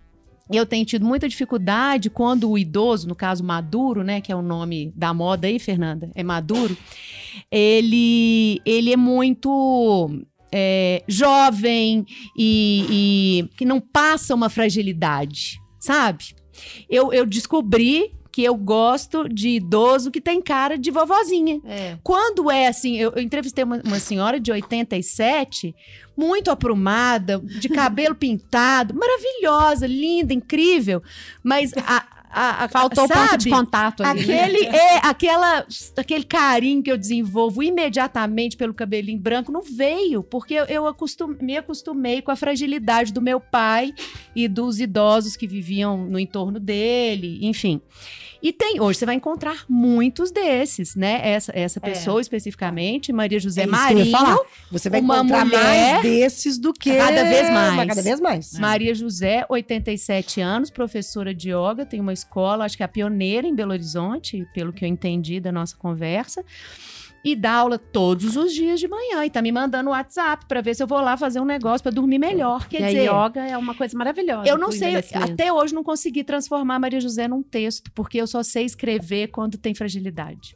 [SPEAKER 5] E Eu tenho tido muita dificuldade quando o idoso, no caso maduro, né, que é o nome da moda aí, Fernanda, é maduro, ele, ele é muito é, jovem e, e que não passa uma fragilidade, sabe? Eu, eu descobri que eu gosto de idoso que tem cara de vovozinha.
[SPEAKER 4] É.
[SPEAKER 5] Quando é assim, eu, eu entrevistei uma, uma senhora de 87, muito aprumada, de cabelo pintado, maravilhosa, linda, incrível, mas a, a, a
[SPEAKER 4] Faltou o ponto
[SPEAKER 5] sabe?
[SPEAKER 4] de contato ali. né?
[SPEAKER 5] Aquele é aquela aquele carinho que eu desenvolvo imediatamente pelo cabelinho branco não veio, porque eu, eu acostum- me acostumei com a fragilidade do meu pai e dos idosos que viviam no entorno dele, enfim. E tem, hoje você vai encontrar muitos desses, né? Essa, essa
[SPEAKER 4] É.
[SPEAKER 5] pessoa especificamente, Maria José
[SPEAKER 3] É isso que eu ia
[SPEAKER 5] Marinho,
[SPEAKER 3] falar. Você vai encontrar
[SPEAKER 5] mulher-
[SPEAKER 3] mais desses do que
[SPEAKER 5] Cada vez mais.
[SPEAKER 3] Cada vez mais.
[SPEAKER 5] Maria José, 87 anos, professora de yoga, tem uma escola, acho que é a pioneira em Belo Horizonte, pelo que eu entendi da nossa conversa. E dá aula todos os dias de manhã. E tá me mandando WhatsApp pra ver se eu vou lá fazer um negócio pra dormir melhor. Quer
[SPEAKER 4] e
[SPEAKER 5] dizer,
[SPEAKER 4] a yoga é uma coisa maravilhosa.
[SPEAKER 5] eu não sei, até hoje não consegui transformar Maria José num texto, porque eu só sei escrever quando tem fragilidade.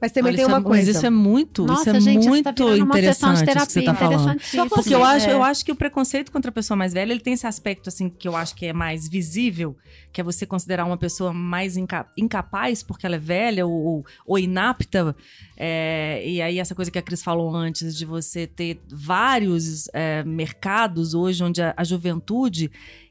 [SPEAKER 3] Mas também
[SPEAKER 1] Olha,
[SPEAKER 3] tem
[SPEAKER 1] isso
[SPEAKER 3] uma
[SPEAKER 1] é-
[SPEAKER 3] coisa.
[SPEAKER 1] Mas isso é muito,
[SPEAKER 4] Nossa,
[SPEAKER 1] isso é
[SPEAKER 4] gente,
[SPEAKER 1] muito
[SPEAKER 4] isso tá
[SPEAKER 1] interessante
[SPEAKER 4] terapia.
[SPEAKER 1] isso que você tá falando. Porque eu acho,
[SPEAKER 5] É.
[SPEAKER 1] eu acho que o preconceito contra a pessoa mais velha, ele tem esse aspecto, assim, que eu acho que é mais visível, que é você considerar uma pessoa mais inca- incapaz porque ela é velha ou, ou- ou inapta. É, e aí, essa coisa que a Cris falou antes, de você ter vários é, mercados hoje onde a, a juventude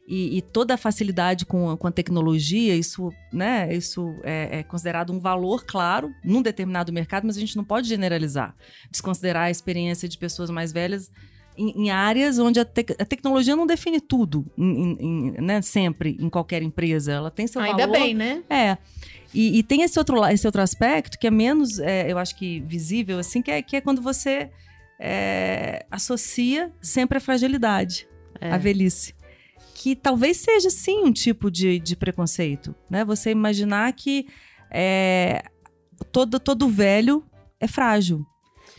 [SPEAKER 1] e, e toda a facilidade com, a- com a tecnologia, isso, né, isso é, é considerado um valor, claro, num determinado mercado, mas a gente não pode generalizar, desconsiderar a experiência de pessoas mais velhas em, em áreas onde a, tec- a tecnologia não define tudo, em- em- né, sempre, em qualquer empresa. Ela tem seu
[SPEAKER 5] Ainda
[SPEAKER 1] valor.
[SPEAKER 5] bem, né?
[SPEAKER 1] É. E, e tem esse outro, esse outro aspecto que é menos, é, eu acho que visível, assim, que é, que é quando você é, associa sempre a fragilidade,
[SPEAKER 4] É.
[SPEAKER 1] a velhice. Que talvez seja, sim, um tipo de, de preconceito, né? Você imaginar que é, todo, todo velho é frágil.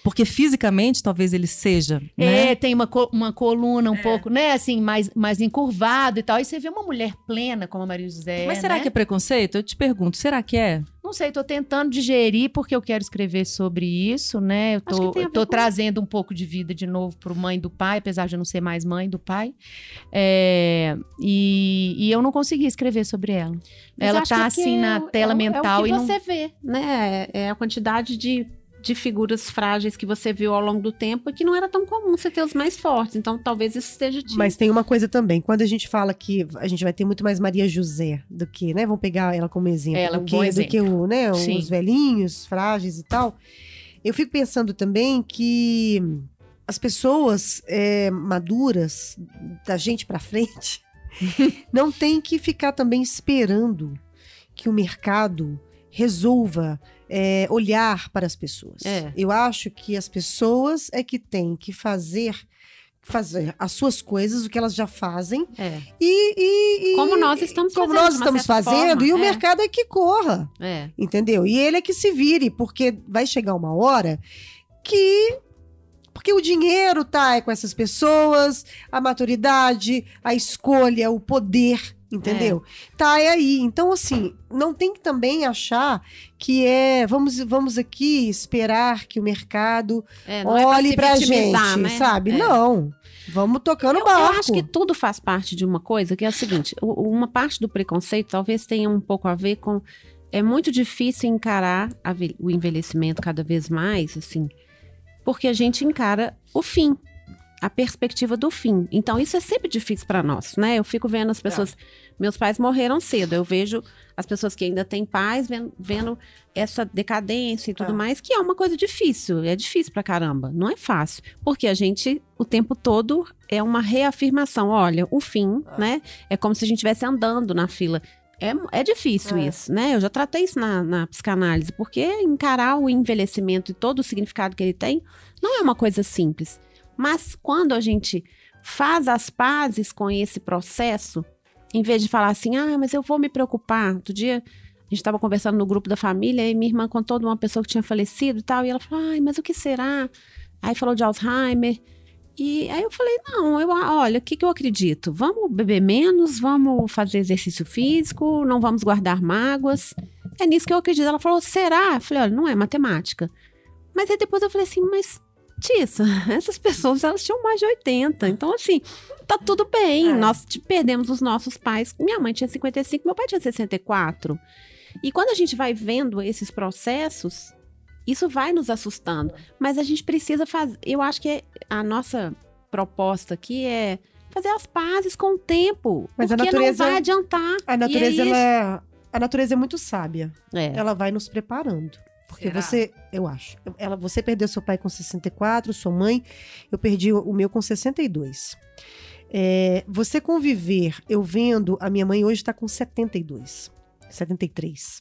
[SPEAKER 1] Porque fisicamente, talvez ele seja, né?
[SPEAKER 5] É, tem uma, uma coluna um pouco, né, assim, mais, mais encurvado e tal. E você vê uma mulher plena como a Maria José.
[SPEAKER 1] Mas será
[SPEAKER 5] né?
[SPEAKER 1] que é preconceito? Eu te pergunto, será que é?
[SPEAKER 5] Não sei, tô tentando digerir porque eu quero escrever sobre isso, né? Eu tô,
[SPEAKER 4] ver
[SPEAKER 5] tô
[SPEAKER 4] com-
[SPEAKER 5] trazendo um pouco de vida de novo pro mãe do pai, apesar de eu não ser mais mãe do pai. É, e, e eu não consegui escrever sobre ela.
[SPEAKER 4] Mas
[SPEAKER 5] ela tá
[SPEAKER 4] que
[SPEAKER 5] assim
[SPEAKER 4] é
[SPEAKER 5] na
[SPEAKER 4] o-
[SPEAKER 5] tela
[SPEAKER 4] o-
[SPEAKER 5] mental
[SPEAKER 4] é o
[SPEAKER 5] e
[SPEAKER 4] que
[SPEAKER 5] não.
[SPEAKER 4] você vê, né? É a quantidade de, de figuras frágeis que você viu ao longo do tempo e que não era tão comum você ter os mais fortes. Então, talvez isso esteja te...
[SPEAKER 3] Mas tem uma coisa também, quando a gente fala que a gente vai ter muito mais Maria José do que, né? Vamos pegar ela como exemplo.
[SPEAKER 5] Ela,
[SPEAKER 3] do
[SPEAKER 5] um
[SPEAKER 3] que,
[SPEAKER 5] bom
[SPEAKER 3] do que o, né,
[SPEAKER 5] Sim.
[SPEAKER 3] os velhinhos, frágeis e tal. Eu fico pensando também que as pessoas é, maduras, da gente pra frente, não tem que ficar também esperando que o mercado resolva é, olhar para as pessoas.
[SPEAKER 4] É.
[SPEAKER 3] Eu acho que as pessoas é que têm que fazer fazer as suas coisas, o que elas já fazem
[SPEAKER 4] É.
[SPEAKER 3] e, e-
[SPEAKER 4] Como nós estamos
[SPEAKER 3] como
[SPEAKER 4] fazendo,
[SPEAKER 3] nós estamos fazendo
[SPEAKER 4] forma,
[SPEAKER 3] e o
[SPEAKER 4] é.
[SPEAKER 3] mercado é que corra,
[SPEAKER 4] É.
[SPEAKER 3] entendeu? E ele é que se vire, porque vai chegar uma hora que porque o dinheiro tá com essas pessoas, a maturidade, a escolha, o poder, entendeu? Tá é aí. Então assim, não tem que também achar que é vamos vamos aqui esperar que o mercado
[SPEAKER 4] É, é
[SPEAKER 3] olhe
[SPEAKER 4] se
[SPEAKER 3] pra
[SPEAKER 4] vitimizar,
[SPEAKER 3] gente,
[SPEAKER 4] né?
[SPEAKER 3] sabe?
[SPEAKER 4] É.
[SPEAKER 3] Não. Vamos tocando o
[SPEAKER 4] Eu,
[SPEAKER 3] barco.
[SPEAKER 4] eu acho que tudo faz parte de uma coisa, que é o seguinte: uma parte do preconceito talvez tenha um pouco a ver com. É muito difícil encarar a o envelhecimento cada vez mais, assim, porque a gente encara o fim, a perspectiva do fim. Então, isso é sempre difícil para nós, né? Eu fico vendo as pessoas. Meus pais morreram cedo, eu vejo as pessoas que ainda têm pais vendo, vendo essa decadência e tudo
[SPEAKER 3] É.
[SPEAKER 4] mais, que é uma coisa difícil, é difícil pra caramba, não é fácil. Porque a gente, o tempo todo, é uma reafirmação. Olha, o fim, né? É como se a gente estivesse andando na fila. É, é difícil
[SPEAKER 3] É.
[SPEAKER 4] isso, né? Eu já tratei isso na, na psicanálise, porque encarar o envelhecimento e todo o significado que ele tem não é uma coisa simples. Mas quando a gente faz as pazes com esse processo, em vez de falar assim, ah, mas eu vou me preocupar. Outro dia, a gente estava conversando no grupo da família e minha irmã contou de uma pessoa que tinha falecido e tal, e ela falou, ai, mas o que será? Aí falou de Alzheimer. E aí eu falei, não, eu, olha, o que, que eu acredito? Vamos beber menos, vamos fazer exercício físico, não vamos guardar mágoas. É nisso que eu acredito. Ela falou, será? Eu falei, olha, não é matemática. Mas aí depois eu falei assim, mas Tissa, essas pessoas elas tinham mais de 80. Então, assim, tá tudo bem.
[SPEAKER 3] É.
[SPEAKER 4] Nós perdemos os nossos pais. Minha mãe tinha 55, meu pai tinha 64. E quando a gente vai vendo esses processos, isso vai nos assustando. Mas a gente precisa fazer. Eu acho que a nossa proposta aqui é fazer as pazes com o tempo.
[SPEAKER 3] Mas a
[SPEAKER 4] porque
[SPEAKER 3] natureza-
[SPEAKER 4] não vai adiantar.
[SPEAKER 3] A natureza,
[SPEAKER 4] E aí-
[SPEAKER 3] ela é, a natureza é muito sábia.
[SPEAKER 4] É.
[SPEAKER 3] Ela vai nos preparando. Porque
[SPEAKER 1] Será?
[SPEAKER 3] você, eu acho, ela, você perdeu seu pai com 64, sua mãe, eu perdi o, meu com 62. É, você conviver, eu vendo, a minha mãe hoje está com 72, 73.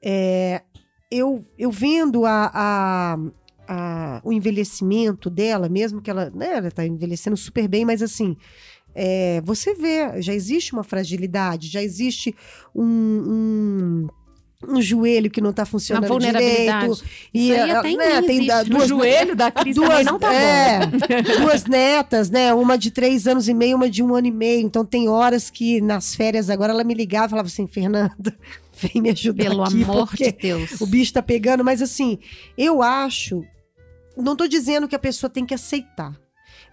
[SPEAKER 3] É, eu, eu vendo a, a- a- o envelhecimento dela, mesmo que ela, né, ela está envelhecendo super bem, mas assim, é, você vê, já existe uma fragilidade, já existe um, um, um joelho que não está funcionando
[SPEAKER 4] vulnerabilidade.
[SPEAKER 3] direito.
[SPEAKER 4] Isso aí
[SPEAKER 3] ela-
[SPEAKER 4] até em
[SPEAKER 3] né, tem da- duas,
[SPEAKER 5] joelho da Cris
[SPEAKER 3] duas,
[SPEAKER 5] não tá bom.
[SPEAKER 3] é, duas netas, né? Uma de três anos e meio, uma de um ano e meio. Então tem horas que nas férias agora ela me ligava e falava assim, Fernanda, vem me ajudar
[SPEAKER 4] Pelo
[SPEAKER 3] aqui,
[SPEAKER 4] amor de Deus.
[SPEAKER 3] o bicho tá pegando. Mas assim, eu acho, não tô dizendo que a pessoa tem que aceitar.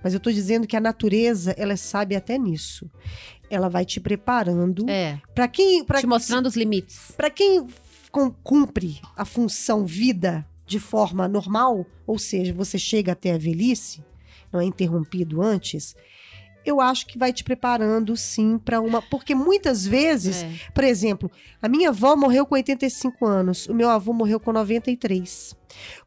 [SPEAKER 3] Mas eu tô dizendo que a natureza, ela sábia até nisso. Ela vai te preparando
[SPEAKER 4] É,
[SPEAKER 3] para quem, para
[SPEAKER 4] te mostrando os limites.
[SPEAKER 3] para quem cumpre a função vida de forma normal, ou seja, você chega até a velhice, não é interrompido antes, eu acho que vai te preparando sim para uma. Porque muitas vezes,
[SPEAKER 4] É.
[SPEAKER 3] por exemplo, a minha avó morreu com 85 anos, o meu avô morreu com 93.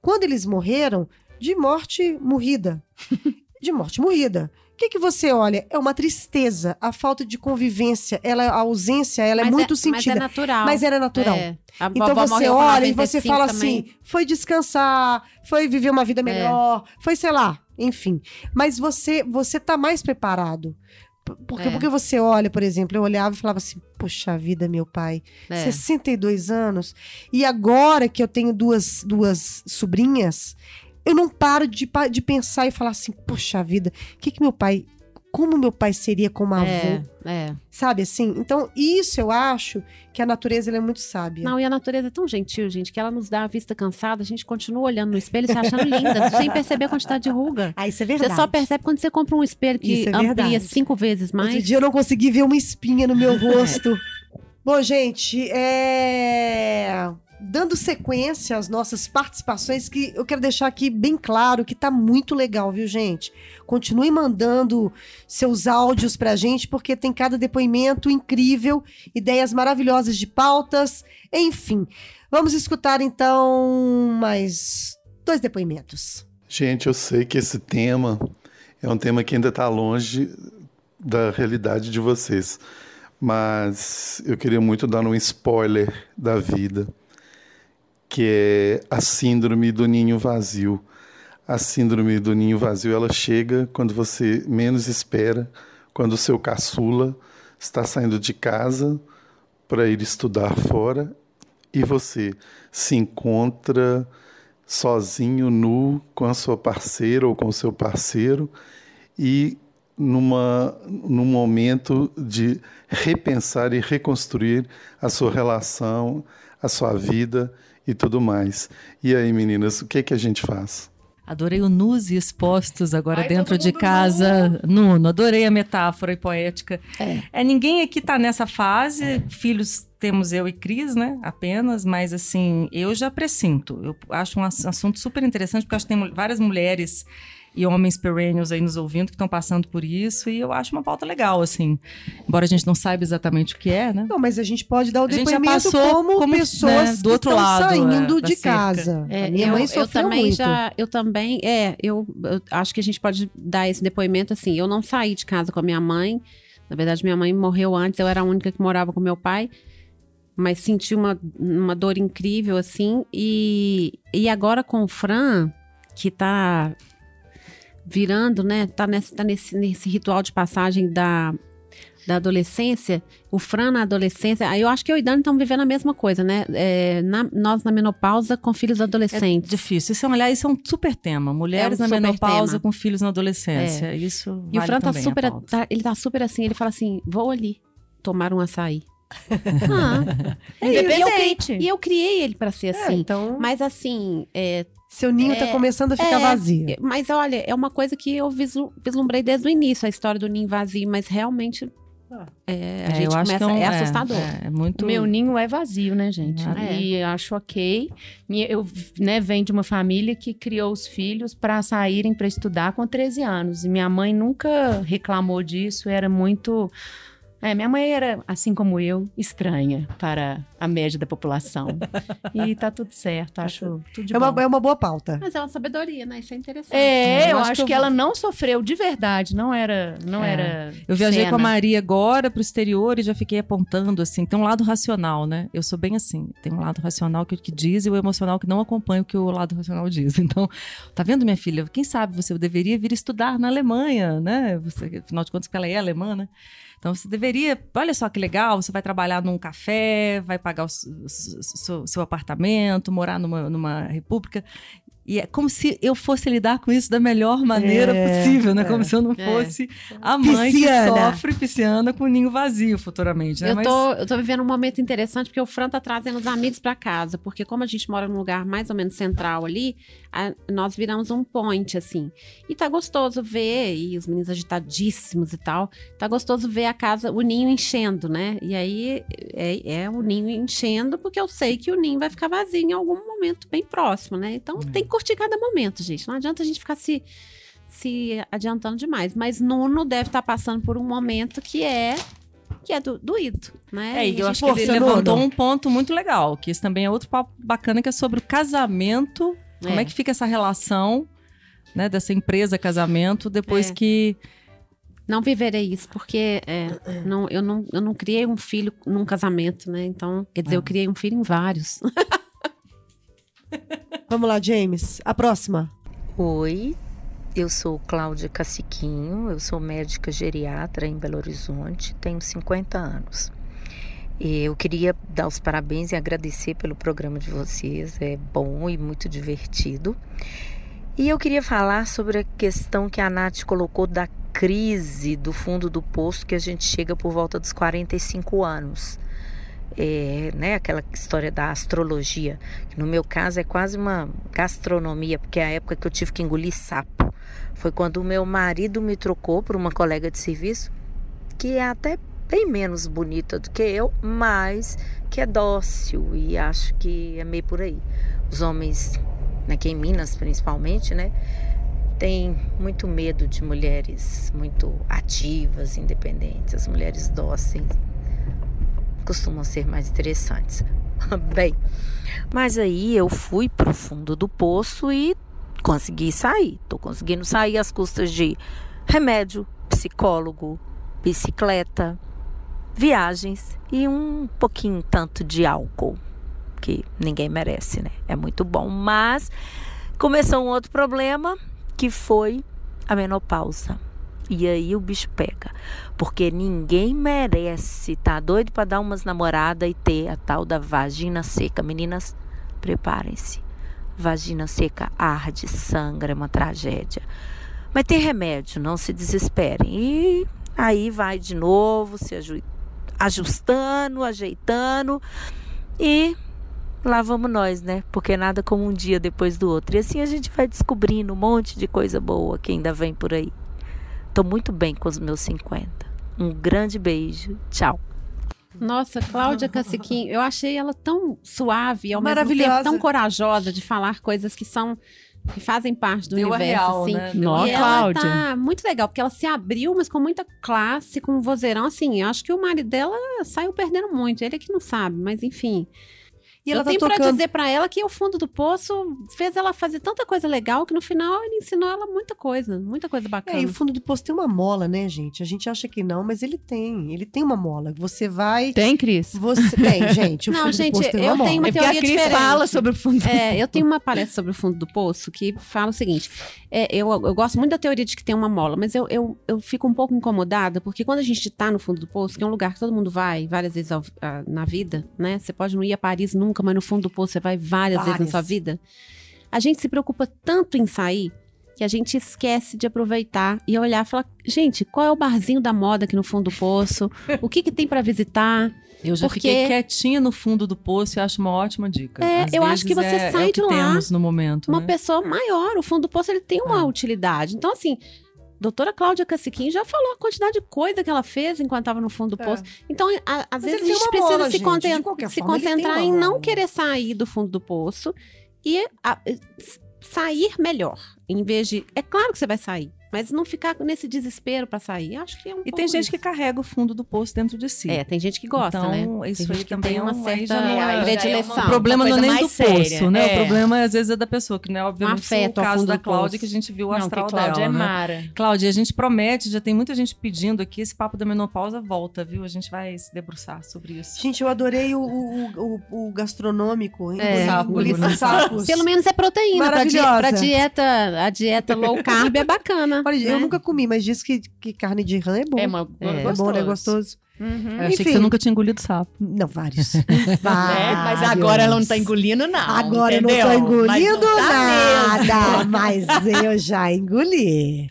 [SPEAKER 3] Quando eles morreram, de morte morrida. De morte morrida. O que, que você olha? É uma tristeza, a falta de convivência, ela, a ausência, ela é
[SPEAKER 4] Mas
[SPEAKER 3] muito
[SPEAKER 4] Mas é
[SPEAKER 3] sentida.
[SPEAKER 4] natural.
[SPEAKER 3] Mas era natural.
[SPEAKER 4] É.
[SPEAKER 3] Então você olha e você
[SPEAKER 4] 95
[SPEAKER 3] fala
[SPEAKER 4] também.
[SPEAKER 3] assim: foi descansar, foi viver uma
[SPEAKER 4] É.
[SPEAKER 3] vida melhor, foi, sei lá, enfim. Mas você você tá mais preparado. Porque,
[SPEAKER 4] É.
[SPEAKER 3] porque você olha, por exemplo, eu olhava e falava assim: Poxa vida, meu pai,
[SPEAKER 4] É.
[SPEAKER 3] 62 anos. E agora que eu tenho duas, duas sobrinhas, eu não paro de, de pensar e falar assim: Poxa vida, o que, que meu pai. Como meu pai seria como avô?
[SPEAKER 4] É, é.
[SPEAKER 3] Sabe assim? Então, isso eu acho que a natureza ela é muito sábia.
[SPEAKER 4] Não, e a natureza é tão gentil, gente, que ela nos dá a vista cansada, a gente continua olhando no espelho e se achando linda, sem perceber a quantidade de ruga.
[SPEAKER 3] Ah, isso é verdade.
[SPEAKER 4] Você só percebe quando você compra um espelho que
[SPEAKER 3] é
[SPEAKER 4] amplia
[SPEAKER 3] verdade.
[SPEAKER 4] cinco vezes mais.
[SPEAKER 3] Outro dia eu não consegui ver uma espinha no meu rosto. Bom, gente, é... dando sequência às nossas participações, que eu quero deixar aqui bem claro que tá muito legal, viu, gente? Continue mandando seus áudios pra gente, porque tem cada depoimento incrível, ideias maravilhosas de pautas, enfim. Vamos escutar então mais dois depoimentos.
[SPEAKER 6] Gente, eu sei que esse tema é um tema que ainda está longe da realidade de vocês, mas eu queria muito dar um spoiler da vida, que é a síndrome do ninho vazio. A síndrome do ninho vazio, ela chega quando você menos espera, quando o seu caçula está saindo de casa para ir estudar fora e você se encontra sozinho, nu, com a sua parceira ou com o seu parceiro e numa, num momento de repensar e reconstruir a sua relação, a sua vida e tudo mais. E aí, meninas, o que, que a gente faz?
[SPEAKER 1] Adorei o nus e expostos agora
[SPEAKER 3] Ai,
[SPEAKER 1] dentro de casa. Nuno, adorei a metáfora e poética.
[SPEAKER 4] É.
[SPEAKER 1] É, ninguém aqui tá nessa fase. Filhos temos eu e Cris, né? Apenas, mas assim, eu já presinto. Eu acho um ass- assunto super interessante, porque acho que tem várias mulheres e homens perennials aí nos ouvindo que estão passando por isso, e eu acho uma pauta legal, assim. Embora a gente não saiba exatamente o que é, né?
[SPEAKER 3] Não, mas a gente pode dar o
[SPEAKER 1] A gente já
[SPEAKER 3] depoimento
[SPEAKER 1] passou
[SPEAKER 3] como,
[SPEAKER 1] como,
[SPEAKER 3] pessoas
[SPEAKER 1] né, do
[SPEAKER 3] que
[SPEAKER 1] outro
[SPEAKER 3] estão
[SPEAKER 1] lado,
[SPEAKER 3] saindo
[SPEAKER 1] é, da
[SPEAKER 3] de
[SPEAKER 1] cerca.
[SPEAKER 3] casa.
[SPEAKER 4] É,
[SPEAKER 3] a minha
[SPEAKER 4] eu,
[SPEAKER 3] mãe
[SPEAKER 4] eu
[SPEAKER 3] sofreu
[SPEAKER 4] também
[SPEAKER 3] muito.
[SPEAKER 4] já, eu também, é, eu, eu acho que a gente pode dar esse depoimento assim. Eu não saí de casa com a minha mãe. Na verdade, minha mãe morreu antes, eu era a única que morava com meu pai. Mas senti uma, uma dor incrível, assim. E, e agora com o Fran, que tá virando, né? Tá nesse, tá nesse, nesse ritual de passagem da, da adolescência, o Fran na adolescência, aí eu acho que eu e Dani estamos vivendo a mesma coisa, né? É, na- nós na menopausa com filhos
[SPEAKER 1] É
[SPEAKER 4] adolescentes.
[SPEAKER 1] difícil. Isso é, um- aliás, isso é um super tema. Mulheres
[SPEAKER 4] É um
[SPEAKER 1] na menopausa
[SPEAKER 4] tema.
[SPEAKER 1] com filhos na adolescência. Isso
[SPEAKER 4] E o Fran tá super, tá- ele tá super assim, ele fala assim, vou ali tomar um açaí. ah,
[SPEAKER 3] É
[SPEAKER 4] e, eu,
[SPEAKER 5] Independente.
[SPEAKER 4] cri- e eu criei ele pra ser
[SPEAKER 3] É,
[SPEAKER 4] assim.
[SPEAKER 3] então,
[SPEAKER 4] Mas assim, é,
[SPEAKER 3] seu ninho
[SPEAKER 4] é,
[SPEAKER 3] tá começando a ficar
[SPEAKER 4] é,
[SPEAKER 3] vazio.
[SPEAKER 4] mas olha, é uma coisa que eu vislu- vislumbrei desde o início, a história do ninho vazio, mas realmente é, a
[SPEAKER 1] É,
[SPEAKER 4] gente
[SPEAKER 1] eu acho
[SPEAKER 4] começa,
[SPEAKER 1] que é, um-
[SPEAKER 4] é assustador.
[SPEAKER 1] É, é muito.
[SPEAKER 5] Meu ninho é vazio, né, gente?
[SPEAKER 4] É.
[SPEAKER 5] E acho ok. Eu né, venho de uma família que criou os filhos para saírem para estudar com 13 anos. E minha mãe nunca reclamou disso, era muito. É, minha mãe era, assim como eu, estranha para a média da população. e tá tudo certo, acho tudo de
[SPEAKER 3] É uma,
[SPEAKER 5] bom.
[SPEAKER 3] é uma boa pauta.
[SPEAKER 4] Mas é uma sabedoria, né? Isso é interessante.
[SPEAKER 5] É, eu
[SPEAKER 3] acho
[SPEAKER 5] acho
[SPEAKER 3] que
[SPEAKER 5] que,
[SPEAKER 3] eu
[SPEAKER 5] ela não sofreu de verdade, não era, não
[SPEAKER 1] É.
[SPEAKER 5] era.
[SPEAKER 1] Eu viajei
[SPEAKER 5] cena.
[SPEAKER 1] com a Maria agora pro exterior e já fiquei apontando, assim, tem um lado racional, né? Eu sou bem assim, tem um lado racional que, que diz e o emocional que não acompanha o que o lado racional diz. Então, tá vendo, minha filha? Quem sabe você deveria vir estudar na Alemanha, né? Você, afinal de contas, que ela é alemã, né? Então você deveria, olha só que legal, você vai trabalhar num café, vai pagar o, seu, seu apartamento, morar numa, numa república. E é como se eu fosse lidar com isso da melhor maneira
[SPEAKER 3] É,
[SPEAKER 1] possível, né?
[SPEAKER 3] é.
[SPEAKER 1] Como se eu não
[SPEAKER 4] É.
[SPEAKER 1] fosse a mãe
[SPEAKER 3] Pisciana.
[SPEAKER 1] que sofre pisciana com o ninho vazio futuramente, né?
[SPEAKER 4] Eu
[SPEAKER 1] Mas-
[SPEAKER 4] tô, eu tô vivendo um momento interessante porque o Fran tá trazendo os amigos pra casa. Porque como a gente mora num lugar mais ou menos central ali, a- nós viramos um point, assim. E tá gostoso ver, e os meninos agitadíssimos e tal. Tá gostoso ver a casa, o ninho enchendo, né? E aí é, é o ninho enchendo, porque eu sei que o ninho vai ficar vazio em algum momento bem próximo, né? Então tem que curtir cada momento, gente. Não adianta a gente ficar se se adiantando demais. Mas Nuno deve estar passando por um momento que é que é do, doído, né?
[SPEAKER 1] É, e eu acho que ele
[SPEAKER 3] Força,
[SPEAKER 1] levantou um ponto muito legal, que esse também é outro papo bacana, que é sobre o casamento. Como é que fica essa relação, né, dessa empresa casamento, depois
[SPEAKER 4] É.
[SPEAKER 1] que.
[SPEAKER 4] Não viverei isso, porque é, não, eu, não, eu não criei um filho num casamento, né? Então, quer dizer, eu criei um filho em vários.
[SPEAKER 3] Vamos lá, James. A próxima.
[SPEAKER 7] Oi, eu sou Cláudia Caciquinho, eu sou médica geriatra em Belo Horizonte, tenho 50 anos. Eu queria dar os parabéns e agradecer pelo programa de vocês, é bom e muito divertido. E eu queria falar sobre a questão que a Nath colocou da crise do fundo do poço que a gente chega por volta dos 45 anos. É, né, aquela história da astrologia, que no meu caso é quase uma gastronomia, porque é a época que eu tive que engolir sapo. Foi quando o meu marido me trocou por uma colega de serviço, que é até bem menos bonita do que eu, mas que é dócil e acho que é meio por aí. Os homens, aqui em Minas principalmente, né, têm muito medo de mulheres muito ativas, independentes. As mulheres dóceis costumam ser mais interessantes. Bem, mas aí eu fui pro fundo do poço e consegui sair. Tô conseguindo sair às custas de remédio, psicólogo, bicicleta, viagens e um pouquinho tanto de álcool, que ninguém merece, né? É muito bom, mas começou um outro problema que foi a menopausa. E aí o bicho pega, porque ninguém merece, tá doido para dar umas namoradas e ter a tal da vagina seca. Meninas, preparem-se. Vagina seca arde, sangra, é uma tragédia. Mas tem remédio, não se desesperem. E aí vai de novo, se aju- ajustando, ajeitando e lá vamos nós, né? Porque nada como um dia depois do outro. E assim a gente vai descobrindo um monte de coisa boa que ainda vem por aí. Tô muito bem com os meus 50. Um grande beijo. Tchau.
[SPEAKER 4] Nossa, Cláudia Caciquim, eu achei ela tão suave ao mesmo
[SPEAKER 3] Maravilhosa.
[SPEAKER 4] tempo tão corajosa de falar coisas que são que fazem parte do
[SPEAKER 1] Deu
[SPEAKER 4] universo,
[SPEAKER 1] real,
[SPEAKER 4] assim.
[SPEAKER 1] né?
[SPEAKER 5] Nó,
[SPEAKER 4] e ela
[SPEAKER 5] Cláudia.
[SPEAKER 4] tá muito legal, porque ela se abriu, mas com muita classe, com um vozeirão, assim, eu acho que o marido dela saiu perdendo muito, ele é que não sabe, mas enfim.
[SPEAKER 3] E ela
[SPEAKER 4] eu
[SPEAKER 3] tá
[SPEAKER 4] tenho pra
[SPEAKER 3] tocando.
[SPEAKER 4] dizer pra ela que o fundo do poço fez ela fazer tanta coisa legal que no final ele ensinou ela muita coisa, muita coisa bacana.
[SPEAKER 3] É, e o fundo do poço tem uma mola, né, gente? A gente acha que não, mas ele tem. Ele tem uma mola. Você vai.
[SPEAKER 5] Tem, Cris?
[SPEAKER 3] Você tem, gente. O
[SPEAKER 4] Não,
[SPEAKER 3] fundo do
[SPEAKER 4] gente,
[SPEAKER 3] poço tem uma
[SPEAKER 4] eu
[SPEAKER 3] mola.
[SPEAKER 4] tenho uma
[SPEAKER 5] É porque a
[SPEAKER 4] teoria
[SPEAKER 5] Cris
[SPEAKER 4] diferente.
[SPEAKER 5] fala sobre o fundo.
[SPEAKER 4] É, eu tenho uma palestra sobre o fundo do poço que fala o seguinte: é, eu, eu gosto muito da teoria de que tem uma mola, mas eu, eu, eu fico um pouco incomodada, porque quando a gente tá no fundo do poço, que é um lugar que todo mundo vai várias vezes ao- ah, na vida, né? Você pode não ir a Paris nunca, mas no fundo do poço você vai várias, vezes na
[SPEAKER 3] Várias.
[SPEAKER 4] sua vida. A gente se preocupa tanto em sair que a gente esquece de aproveitar e olhar e falar: gente, qual é o barzinho da moda aqui no fundo do poço? O que, que tem pra visitar?
[SPEAKER 1] Eu já
[SPEAKER 4] Porque-
[SPEAKER 1] fiquei quietinha no fundo do poço e acho uma ótima dica.
[SPEAKER 4] É,
[SPEAKER 1] Às
[SPEAKER 4] eu acho que você
[SPEAKER 1] é,
[SPEAKER 4] sai
[SPEAKER 1] é
[SPEAKER 4] de lá
[SPEAKER 1] temos no momento,
[SPEAKER 4] uma
[SPEAKER 1] né?
[SPEAKER 4] pessoa maior. O fundo do poço ele tem uma
[SPEAKER 1] Ah.
[SPEAKER 4] utilidade. Então, assim, doutora Cláudia Caciquim já falou a quantidade de coisa que ela fez enquanto estava no fundo do
[SPEAKER 3] É.
[SPEAKER 4] poço. Então, a- às
[SPEAKER 3] Mas
[SPEAKER 4] vezes a gente precisa
[SPEAKER 3] mola,
[SPEAKER 4] se,
[SPEAKER 3] gente.
[SPEAKER 4] conten- se
[SPEAKER 3] forma,
[SPEAKER 4] concentrar em não querer sair do fundo do poço e a- sair melhor. Em vez de. É claro que você vai sair, mas não ficar nesse desespero pra sair. Acho que é um
[SPEAKER 1] E
[SPEAKER 4] pouco
[SPEAKER 1] tem gente
[SPEAKER 4] isso.
[SPEAKER 1] que carrega o fundo do poço dentro de si.
[SPEAKER 4] É, tem gente que gosta,
[SPEAKER 1] então,
[SPEAKER 4] né?
[SPEAKER 1] isso
[SPEAKER 4] tem
[SPEAKER 1] aí também
[SPEAKER 4] tem uma
[SPEAKER 1] é um- aí
[SPEAKER 4] certa
[SPEAKER 1] não é-
[SPEAKER 4] predileção.
[SPEAKER 1] O problema
[SPEAKER 5] uma
[SPEAKER 1] não é nem do
[SPEAKER 5] mais
[SPEAKER 1] poço,
[SPEAKER 5] séria.
[SPEAKER 1] né?
[SPEAKER 5] É.
[SPEAKER 1] O problema às vezes é da pessoa, que não é obviamente
[SPEAKER 4] afeto
[SPEAKER 1] o caso da Cláudia que a gente viu o
[SPEAKER 5] Não, que
[SPEAKER 1] astral
[SPEAKER 5] Cláudia
[SPEAKER 1] dela,
[SPEAKER 5] é
[SPEAKER 1] né?
[SPEAKER 5] Mara.
[SPEAKER 1] Cláudia, a gente promete, já tem muita gente pedindo aqui, esse papo da menopausa volta, viu? A gente vai se debruçar sobre isso.
[SPEAKER 3] Gente, eu adorei o, o, o, o gastronômico. hein?
[SPEAKER 4] É,
[SPEAKER 3] sapos.
[SPEAKER 4] Pelo menos é proteína. Pra, di pra dieta, a dieta low carb é bacana.
[SPEAKER 3] Olha, eu
[SPEAKER 4] né?
[SPEAKER 3] nunca comi, mas diz que, que carne de rã é bom.
[SPEAKER 5] É, uma,
[SPEAKER 4] É,
[SPEAKER 3] É bom, né? Gostoso.
[SPEAKER 5] Uhum.
[SPEAKER 1] Eu achei que você nunca tinha engolido sapo.
[SPEAKER 3] Não, vários.
[SPEAKER 5] É, mas agora ela não tá engolindo, não.
[SPEAKER 3] Agora eu não
[SPEAKER 5] entendeu?
[SPEAKER 3] tô
[SPEAKER 5] Mas
[SPEAKER 3] engolindo
[SPEAKER 5] não tá mesmo.
[SPEAKER 3] nada, mas eu já engoli.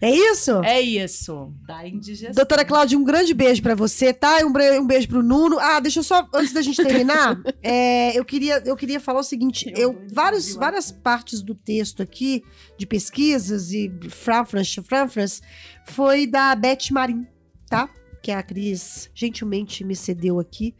[SPEAKER 3] É isso?
[SPEAKER 5] É isso.
[SPEAKER 1] Da indigestão.
[SPEAKER 3] Doutora Cláudia, um grande beijo pra você, tá? Um, um beijo pro Nuno. Ah, deixa eu só, antes da gente terminar, é, eu, queria, eu queria falar o seguinte: eu, vários, várias partes do texto aqui, de pesquisas e Franfras, Franfras, foi da Beth Marim, tá? Que a Cris gentilmente me cedeu aqui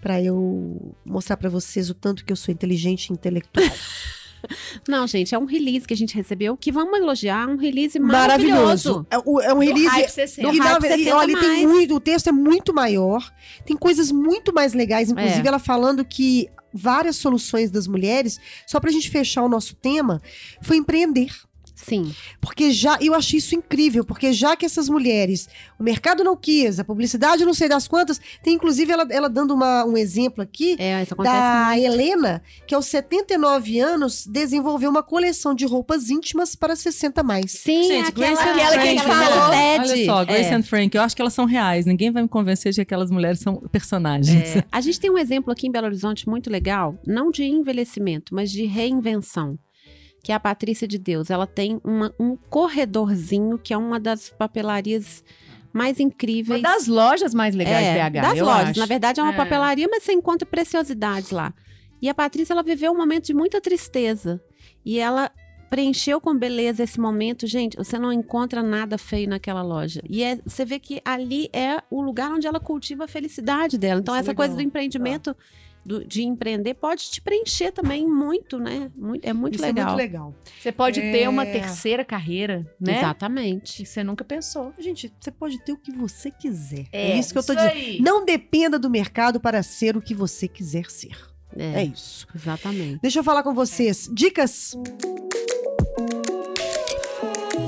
[SPEAKER 3] pra eu mostrar pra vocês o tanto que eu sou inteligente e intelectual.
[SPEAKER 4] Não, gente, é um release que a gente recebeu que vamos elogiar, um release maravilhoso.
[SPEAKER 3] Maravilhoso. É, é um
[SPEAKER 5] Do
[SPEAKER 3] release
[SPEAKER 5] Hype 60.
[SPEAKER 4] Do
[SPEAKER 3] E, na
[SPEAKER 4] 60
[SPEAKER 3] olha, tem
[SPEAKER 4] mais.
[SPEAKER 3] muito, o texto é muito maior, tem coisas muito mais legais, inclusive
[SPEAKER 4] É.
[SPEAKER 3] ela falando que várias soluções das mulheres, só pra gente fechar o nosso tema, foi empreender.
[SPEAKER 4] Sim.
[SPEAKER 3] Porque já, eu achei isso incrível, porque já que essas mulheres, o mercado não quis, a publicidade não sei das quantas, tem inclusive ela, ela dando uma- um exemplo aqui,
[SPEAKER 4] É, isso acontece
[SPEAKER 3] da
[SPEAKER 4] muito.
[SPEAKER 3] Helena, que aos 79 anos desenvolveu uma coleção de roupas íntimas para 60 mais.
[SPEAKER 4] Sim,
[SPEAKER 1] Gente,
[SPEAKER 4] aquela,
[SPEAKER 1] Grace and
[SPEAKER 4] aquela que a gente
[SPEAKER 1] Frank,
[SPEAKER 4] falou.
[SPEAKER 1] Olha só, Grace
[SPEAKER 4] É.
[SPEAKER 1] and Frank, eu acho que elas são reais. Ninguém vai me convencer de que aquelas mulheres são personagens.
[SPEAKER 4] É, a gente tem um exemplo aqui em Belo Horizonte muito legal, não de envelhecimento, mas de reinvenção. Que é a Patrícia de Deus. Ela tem uma- um corredorzinho que é uma das papelarias mais incríveis.
[SPEAKER 5] Uma das lojas mais legais
[SPEAKER 4] é,
[SPEAKER 5] de BH,
[SPEAKER 4] das
[SPEAKER 5] eu
[SPEAKER 4] lojas.
[SPEAKER 5] acho.
[SPEAKER 4] Na verdade, é uma
[SPEAKER 5] É.
[SPEAKER 4] papelaria, mas você encontra preciosidades lá. E a Patrícia, ela viveu um momento de muita tristeza. E ela preencheu com beleza esse momento. Gente, você não encontra nada feio naquela loja. E é- você vê que ali é o lugar onde ela cultiva a felicidade dela. Então,
[SPEAKER 3] Isso é
[SPEAKER 4] essa
[SPEAKER 3] legal.
[SPEAKER 4] coisa do empreendimento, do- de empreender, pode te preencher também muito, né? Muito- é muito
[SPEAKER 3] Isso
[SPEAKER 4] legal.
[SPEAKER 3] é muito legal.
[SPEAKER 5] Você pode
[SPEAKER 3] É.
[SPEAKER 5] ter uma terceira carreira, né?
[SPEAKER 4] Exatamente.
[SPEAKER 5] Que você nunca pensou.
[SPEAKER 3] Gente, você pode ter o que você quiser.
[SPEAKER 5] É,
[SPEAKER 3] É, isso que eu tô dizendo.
[SPEAKER 5] aí.
[SPEAKER 3] Não dependa do mercado para ser o que você quiser ser. É,
[SPEAKER 4] É,
[SPEAKER 3] isso.
[SPEAKER 4] exatamente.
[SPEAKER 3] Deixa eu falar com vocês. Dicas?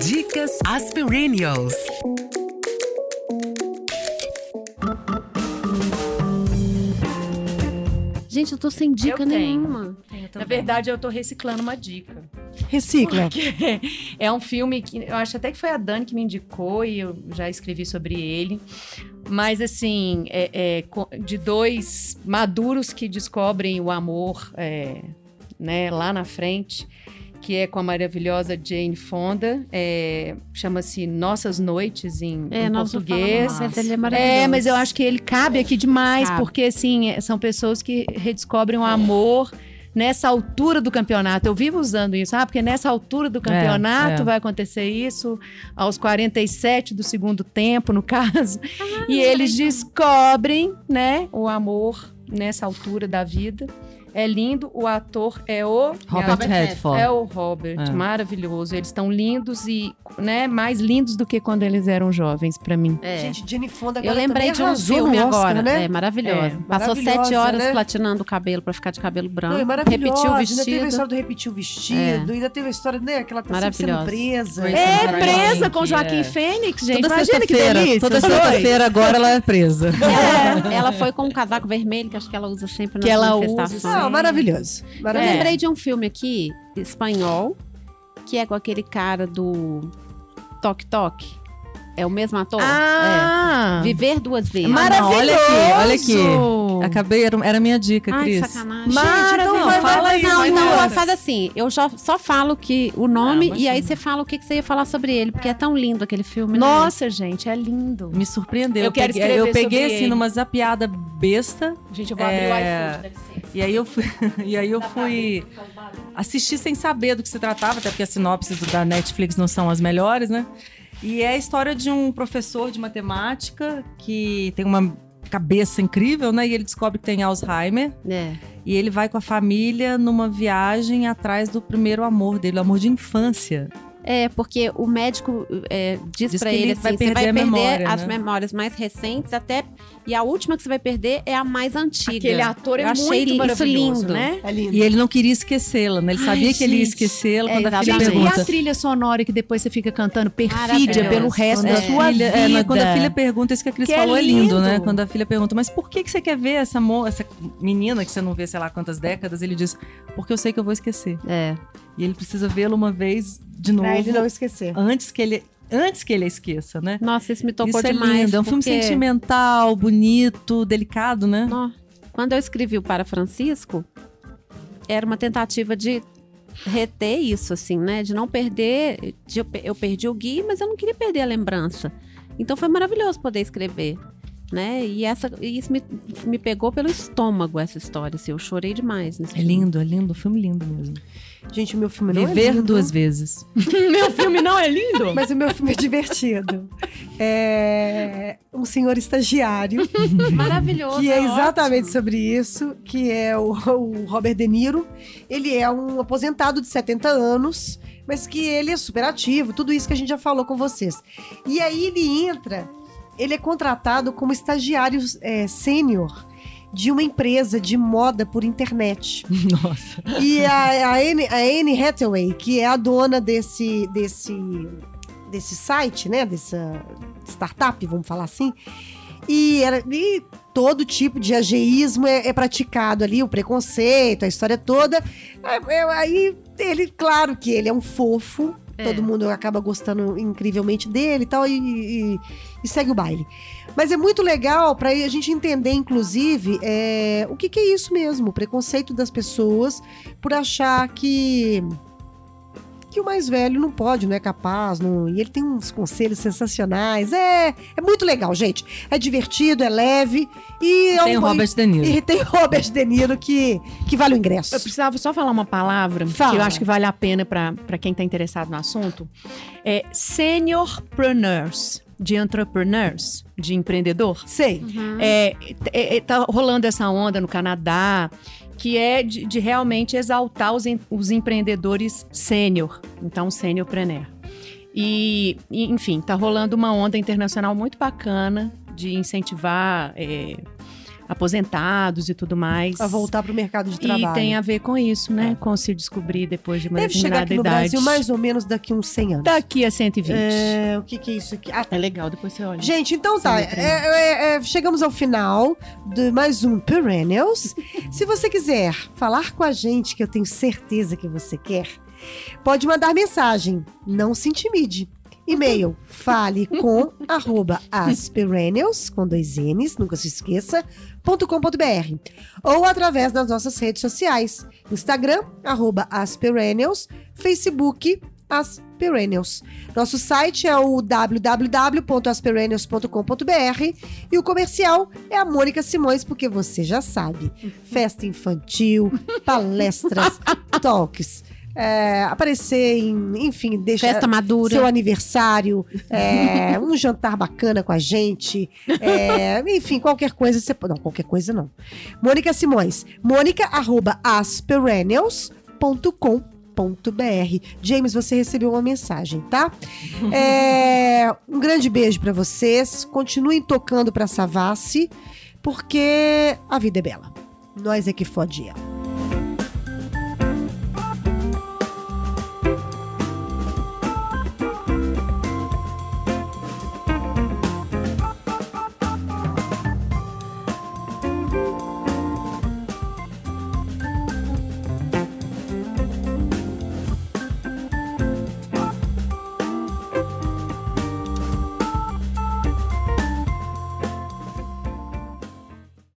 [SPEAKER 2] Dicas Aspirinios.
[SPEAKER 4] Gente, eu tô sem dica
[SPEAKER 5] Eu tenho.
[SPEAKER 4] nenhuma.
[SPEAKER 5] Na verdade, eu tô reciclando uma dica.
[SPEAKER 3] Recicla.
[SPEAKER 5] Porque é um filme que eu acho até que foi a Dani que me indicou e eu já escrevi sobre ele. Mas, assim, é, é de dois maduros que descobrem o amor é, né, lá na frente. Que é com a maravilhosa Jane Fonda. É, Chama-se Nossas Noites em,
[SPEAKER 4] É,
[SPEAKER 5] em português.
[SPEAKER 4] é.
[SPEAKER 5] É, mas eu acho que ele cabe aqui demais,
[SPEAKER 4] Cabe.
[SPEAKER 5] porque assim, é- são pessoas que redescobrem o amor nessa altura do campeonato. Eu vivo usando isso, ah, porque nessa altura do campeonato
[SPEAKER 1] é.
[SPEAKER 5] vai acontecer isso, aos 47 do segundo tempo, no caso.
[SPEAKER 4] Ah,
[SPEAKER 5] e eles descobrem, né, o amor nessa altura da vida. É lindo, o ator é o
[SPEAKER 1] Robert Redford.
[SPEAKER 5] é o Robert,
[SPEAKER 1] É.
[SPEAKER 5] maravilhoso. Eles estão lindos e, né, mais lindos do que quando eles eram jovens pra mim.
[SPEAKER 4] É.
[SPEAKER 3] Gente, Jenny Fonda
[SPEAKER 4] eu lembrei de um filme
[SPEAKER 3] Oscar,
[SPEAKER 4] agora,
[SPEAKER 3] né?
[SPEAKER 4] é maravilhosa.
[SPEAKER 5] É,
[SPEAKER 4] Passou sete horas
[SPEAKER 3] né?
[SPEAKER 4] platinando o cabelo pra ficar de cabelo branco.
[SPEAKER 3] Não, é.
[SPEAKER 4] Repetiu o
[SPEAKER 3] Ainda teve a
[SPEAKER 4] vestido.
[SPEAKER 3] história do repetir o vestido, ainda teve a história, né? Que ela tá sendo
[SPEAKER 4] Maravilhosa.
[SPEAKER 3] presa.
[SPEAKER 5] É, presa com
[SPEAKER 1] é.
[SPEAKER 5] Joaquim Fênix, gente.
[SPEAKER 1] Toda
[SPEAKER 5] Imagina que
[SPEAKER 1] sexta-feira.
[SPEAKER 5] delícia.
[SPEAKER 1] Toda sexta-feira agora ela é presa.
[SPEAKER 4] Ela, ela foi com um casaco vermelho, que acho que ela usa sempre nas
[SPEAKER 5] Que ela usa, sim.
[SPEAKER 3] Ah, maravilhoso.
[SPEAKER 4] Eu
[SPEAKER 3] maravilhoso.
[SPEAKER 4] lembrei de um filme aqui, espanhol, que é com aquele cara do Tok Tok. É o mesmo ator?
[SPEAKER 5] Ah,
[SPEAKER 4] É. Viver duas vezes.
[SPEAKER 5] maravilhoso.
[SPEAKER 1] olha aqui, olha Acabei, era, era minha dica,
[SPEAKER 4] Ai,
[SPEAKER 1] Cris.
[SPEAKER 4] sacanagem.
[SPEAKER 3] Então
[SPEAKER 1] Não,
[SPEAKER 3] vai,
[SPEAKER 1] fala aí,
[SPEAKER 4] Não, então faz assim. Eu já, só falo que o nome
[SPEAKER 1] Ah,
[SPEAKER 4] e aí você fala o que, que você ia falar sobre ele, porque é tão lindo aquele filme. né?
[SPEAKER 5] Nossa, gente, é lindo.
[SPEAKER 1] Me surpreendeu.
[SPEAKER 5] Eu quero
[SPEAKER 1] peguei,
[SPEAKER 5] escrever
[SPEAKER 1] eu peguei
[SPEAKER 5] sobre
[SPEAKER 1] assim
[SPEAKER 5] ele.
[SPEAKER 1] numa zapiada besta.
[SPEAKER 5] Gente, eu vou
[SPEAKER 1] É,
[SPEAKER 5] abrir o iPhone, deve ser.
[SPEAKER 1] E aí eu fui, e aí eu fui assistir sem saber do que se tratava, até porque as sinopses da Netflix não são as melhores, né? E é a história de um professor de matemática que tem uma cabeça incrível, né? E ele descobre que tem Alzheimer.
[SPEAKER 4] É.
[SPEAKER 1] E ele vai com a família numa viagem atrás do primeiro amor dele, o amor de infância.
[SPEAKER 4] É, porque o médico é, diz,
[SPEAKER 1] Diz
[SPEAKER 4] pra
[SPEAKER 1] que
[SPEAKER 4] ele assim,
[SPEAKER 1] vai
[SPEAKER 4] você
[SPEAKER 1] perder
[SPEAKER 4] vai perder
[SPEAKER 1] memória,
[SPEAKER 4] as
[SPEAKER 1] né?
[SPEAKER 4] memórias mais recentes até e a última que você vai perder é a mais antiga.
[SPEAKER 5] Aquele ator é
[SPEAKER 4] Eu achei
[SPEAKER 5] muito
[SPEAKER 4] isso
[SPEAKER 5] maravilhoso,
[SPEAKER 4] lindo.
[SPEAKER 5] né?
[SPEAKER 3] É lindo.
[SPEAKER 1] E ele não queria esquecê-la, né? Ele
[SPEAKER 5] Ai,
[SPEAKER 1] sabia que ele ia esquecê-la
[SPEAKER 4] É,
[SPEAKER 1] quando a filha.
[SPEAKER 5] Gente, e
[SPEAKER 1] pergunta.
[SPEAKER 5] a trilha sonora que depois você fica cantando perfídia pelo resto
[SPEAKER 1] Quando
[SPEAKER 5] da
[SPEAKER 1] a
[SPEAKER 5] sua
[SPEAKER 1] filha,
[SPEAKER 5] vida.
[SPEAKER 1] é, mas quando a filha pergunta, isso que a Cris
[SPEAKER 5] Que é
[SPEAKER 1] falou é lindo,
[SPEAKER 5] lindo.
[SPEAKER 1] né? Quando a filha pergunta, mas por que, que você quer ver essa, mo essa menina que você não vê, sei lá, quantas décadas? Ele diz, porque eu sei que eu vou esquecer.
[SPEAKER 4] É.
[SPEAKER 1] E ele precisa vê-la uma vez de novo,
[SPEAKER 3] Pra ele não esquecer.
[SPEAKER 1] antes que ele antes que ele a esqueça, né?
[SPEAKER 4] Nossa, isso me tocou
[SPEAKER 1] isso é
[SPEAKER 4] demais.
[SPEAKER 1] lindo, é um filme
[SPEAKER 4] porque-
[SPEAKER 1] sentimental, bonito, delicado, né?
[SPEAKER 4] Quando eu escrevi o Para Francisco, era uma tentativa de reter isso, assim, né? De não perder. de eu, pe- eu perdi o Gui, mas eu não queria perder a lembrança. Então foi maravilhoso poder escrever. Né? E essa, isso me, me pegou pelo estômago, essa história. Assim, eu chorei demais.
[SPEAKER 1] É lindo, é lindo, filme lindo mesmo.
[SPEAKER 3] Gente, o meu filme não é
[SPEAKER 1] Viver
[SPEAKER 3] lindo,
[SPEAKER 1] duas vezes.
[SPEAKER 5] Meu filme não é lindo?
[SPEAKER 3] Mas o meu filme é divertido. É um senhor estagiário.
[SPEAKER 4] Maravilhoso.
[SPEAKER 3] que é exatamente
[SPEAKER 4] ótimo.
[SPEAKER 3] sobre isso, que é o, o Robert De Niro. Ele é um aposentado de 70 anos, mas que ele é super ativo, tudo isso que a gente já falou com vocês. E aí ele entra, ele é contratado como estagiário é, sênior de uma empresa de moda por internet.
[SPEAKER 1] Nossa.
[SPEAKER 3] E a, a, Anne, a Anne Hathaway, que é a dona desse, desse, desse site, né? Dessa startup, vamos falar assim. E, era, e todo tipo de ageísmo é, é praticado ali, o preconceito, a história toda. Aí ele, claro que ele é um fofo. Todo mundo acaba gostando incrivelmente dele e tal, e, e- e segue o baile. Mas é muito legal para a gente entender, inclusive, é, o que, que é isso mesmo, o preconceito das pessoas por achar que que o mais velho não pode, não é capaz, não- e ele tem uns conselhos sensacionais. É, é muito legal, gente. É divertido, é leve e é
[SPEAKER 1] Tem o
[SPEAKER 3] um-
[SPEAKER 1] Robert De Niro.
[SPEAKER 3] e tem Robert De Niro que, que vale o ingresso.
[SPEAKER 5] Eu precisava só falar uma palavra
[SPEAKER 3] Fala.
[SPEAKER 5] que eu acho que vale a pena para quem está interessado no assunto. É seniorpreneurs, de entrepreneurs, de empreendedor.
[SPEAKER 3] Sei.
[SPEAKER 5] É, é, é, tá rolando essa onda no Canadá, que é de, de realmente exaltar os, os empreendedores sênior, então sêniorpreneur. E, e, enfim, tá rolando uma onda internacional muito bacana de incentivar é, aposentados e tudo mais.
[SPEAKER 3] A voltar pro mercado de
[SPEAKER 5] E
[SPEAKER 3] trabalho.
[SPEAKER 5] tem a ver com isso, né? Com se descobrir depois de uma
[SPEAKER 3] Deve chegar
[SPEAKER 5] determinada
[SPEAKER 3] aqui no
[SPEAKER 5] idade.
[SPEAKER 3] Brasil mais ou menos daqui uns 100 anos.
[SPEAKER 5] Daqui a 120. É,
[SPEAKER 3] É, o que, que é isso aqui? Ah,
[SPEAKER 5] legal, depois você olha.
[SPEAKER 3] Gente, então tá. É, é, é, chegamos ao final de mais um Perennials. Se você quiser falar com a gente, que eu tenho certeza que você quer, pode mandar mensagem. Não se intimide. E-mail fale com arroba asperennials, com dois N's, nunca se esqueça, .com.br ou através das nossas redes sociais, Instagram, arroba asperennials, Facebook, As Perennials. Nosso site é o www.asperennials.com.br e o comercial é a Mônica Simões, porque você já sabe. Festa infantil, palestras, talks. É, aparecer em, enfim, deixa
[SPEAKER 4] Festa madura.
[SPEAKER 3] seu aniversário, é, um jantar bacana com a gente, é, enfim, qualquer coisa você pode. Não, qualquer coisa não. Mônica Simões, mônica arroba. James, você recebeu uma mensagem, tá? É, um grande beijo pra vocês. Continuem tocando pra Savassi, porque a vida é bela. Nós é que fodia.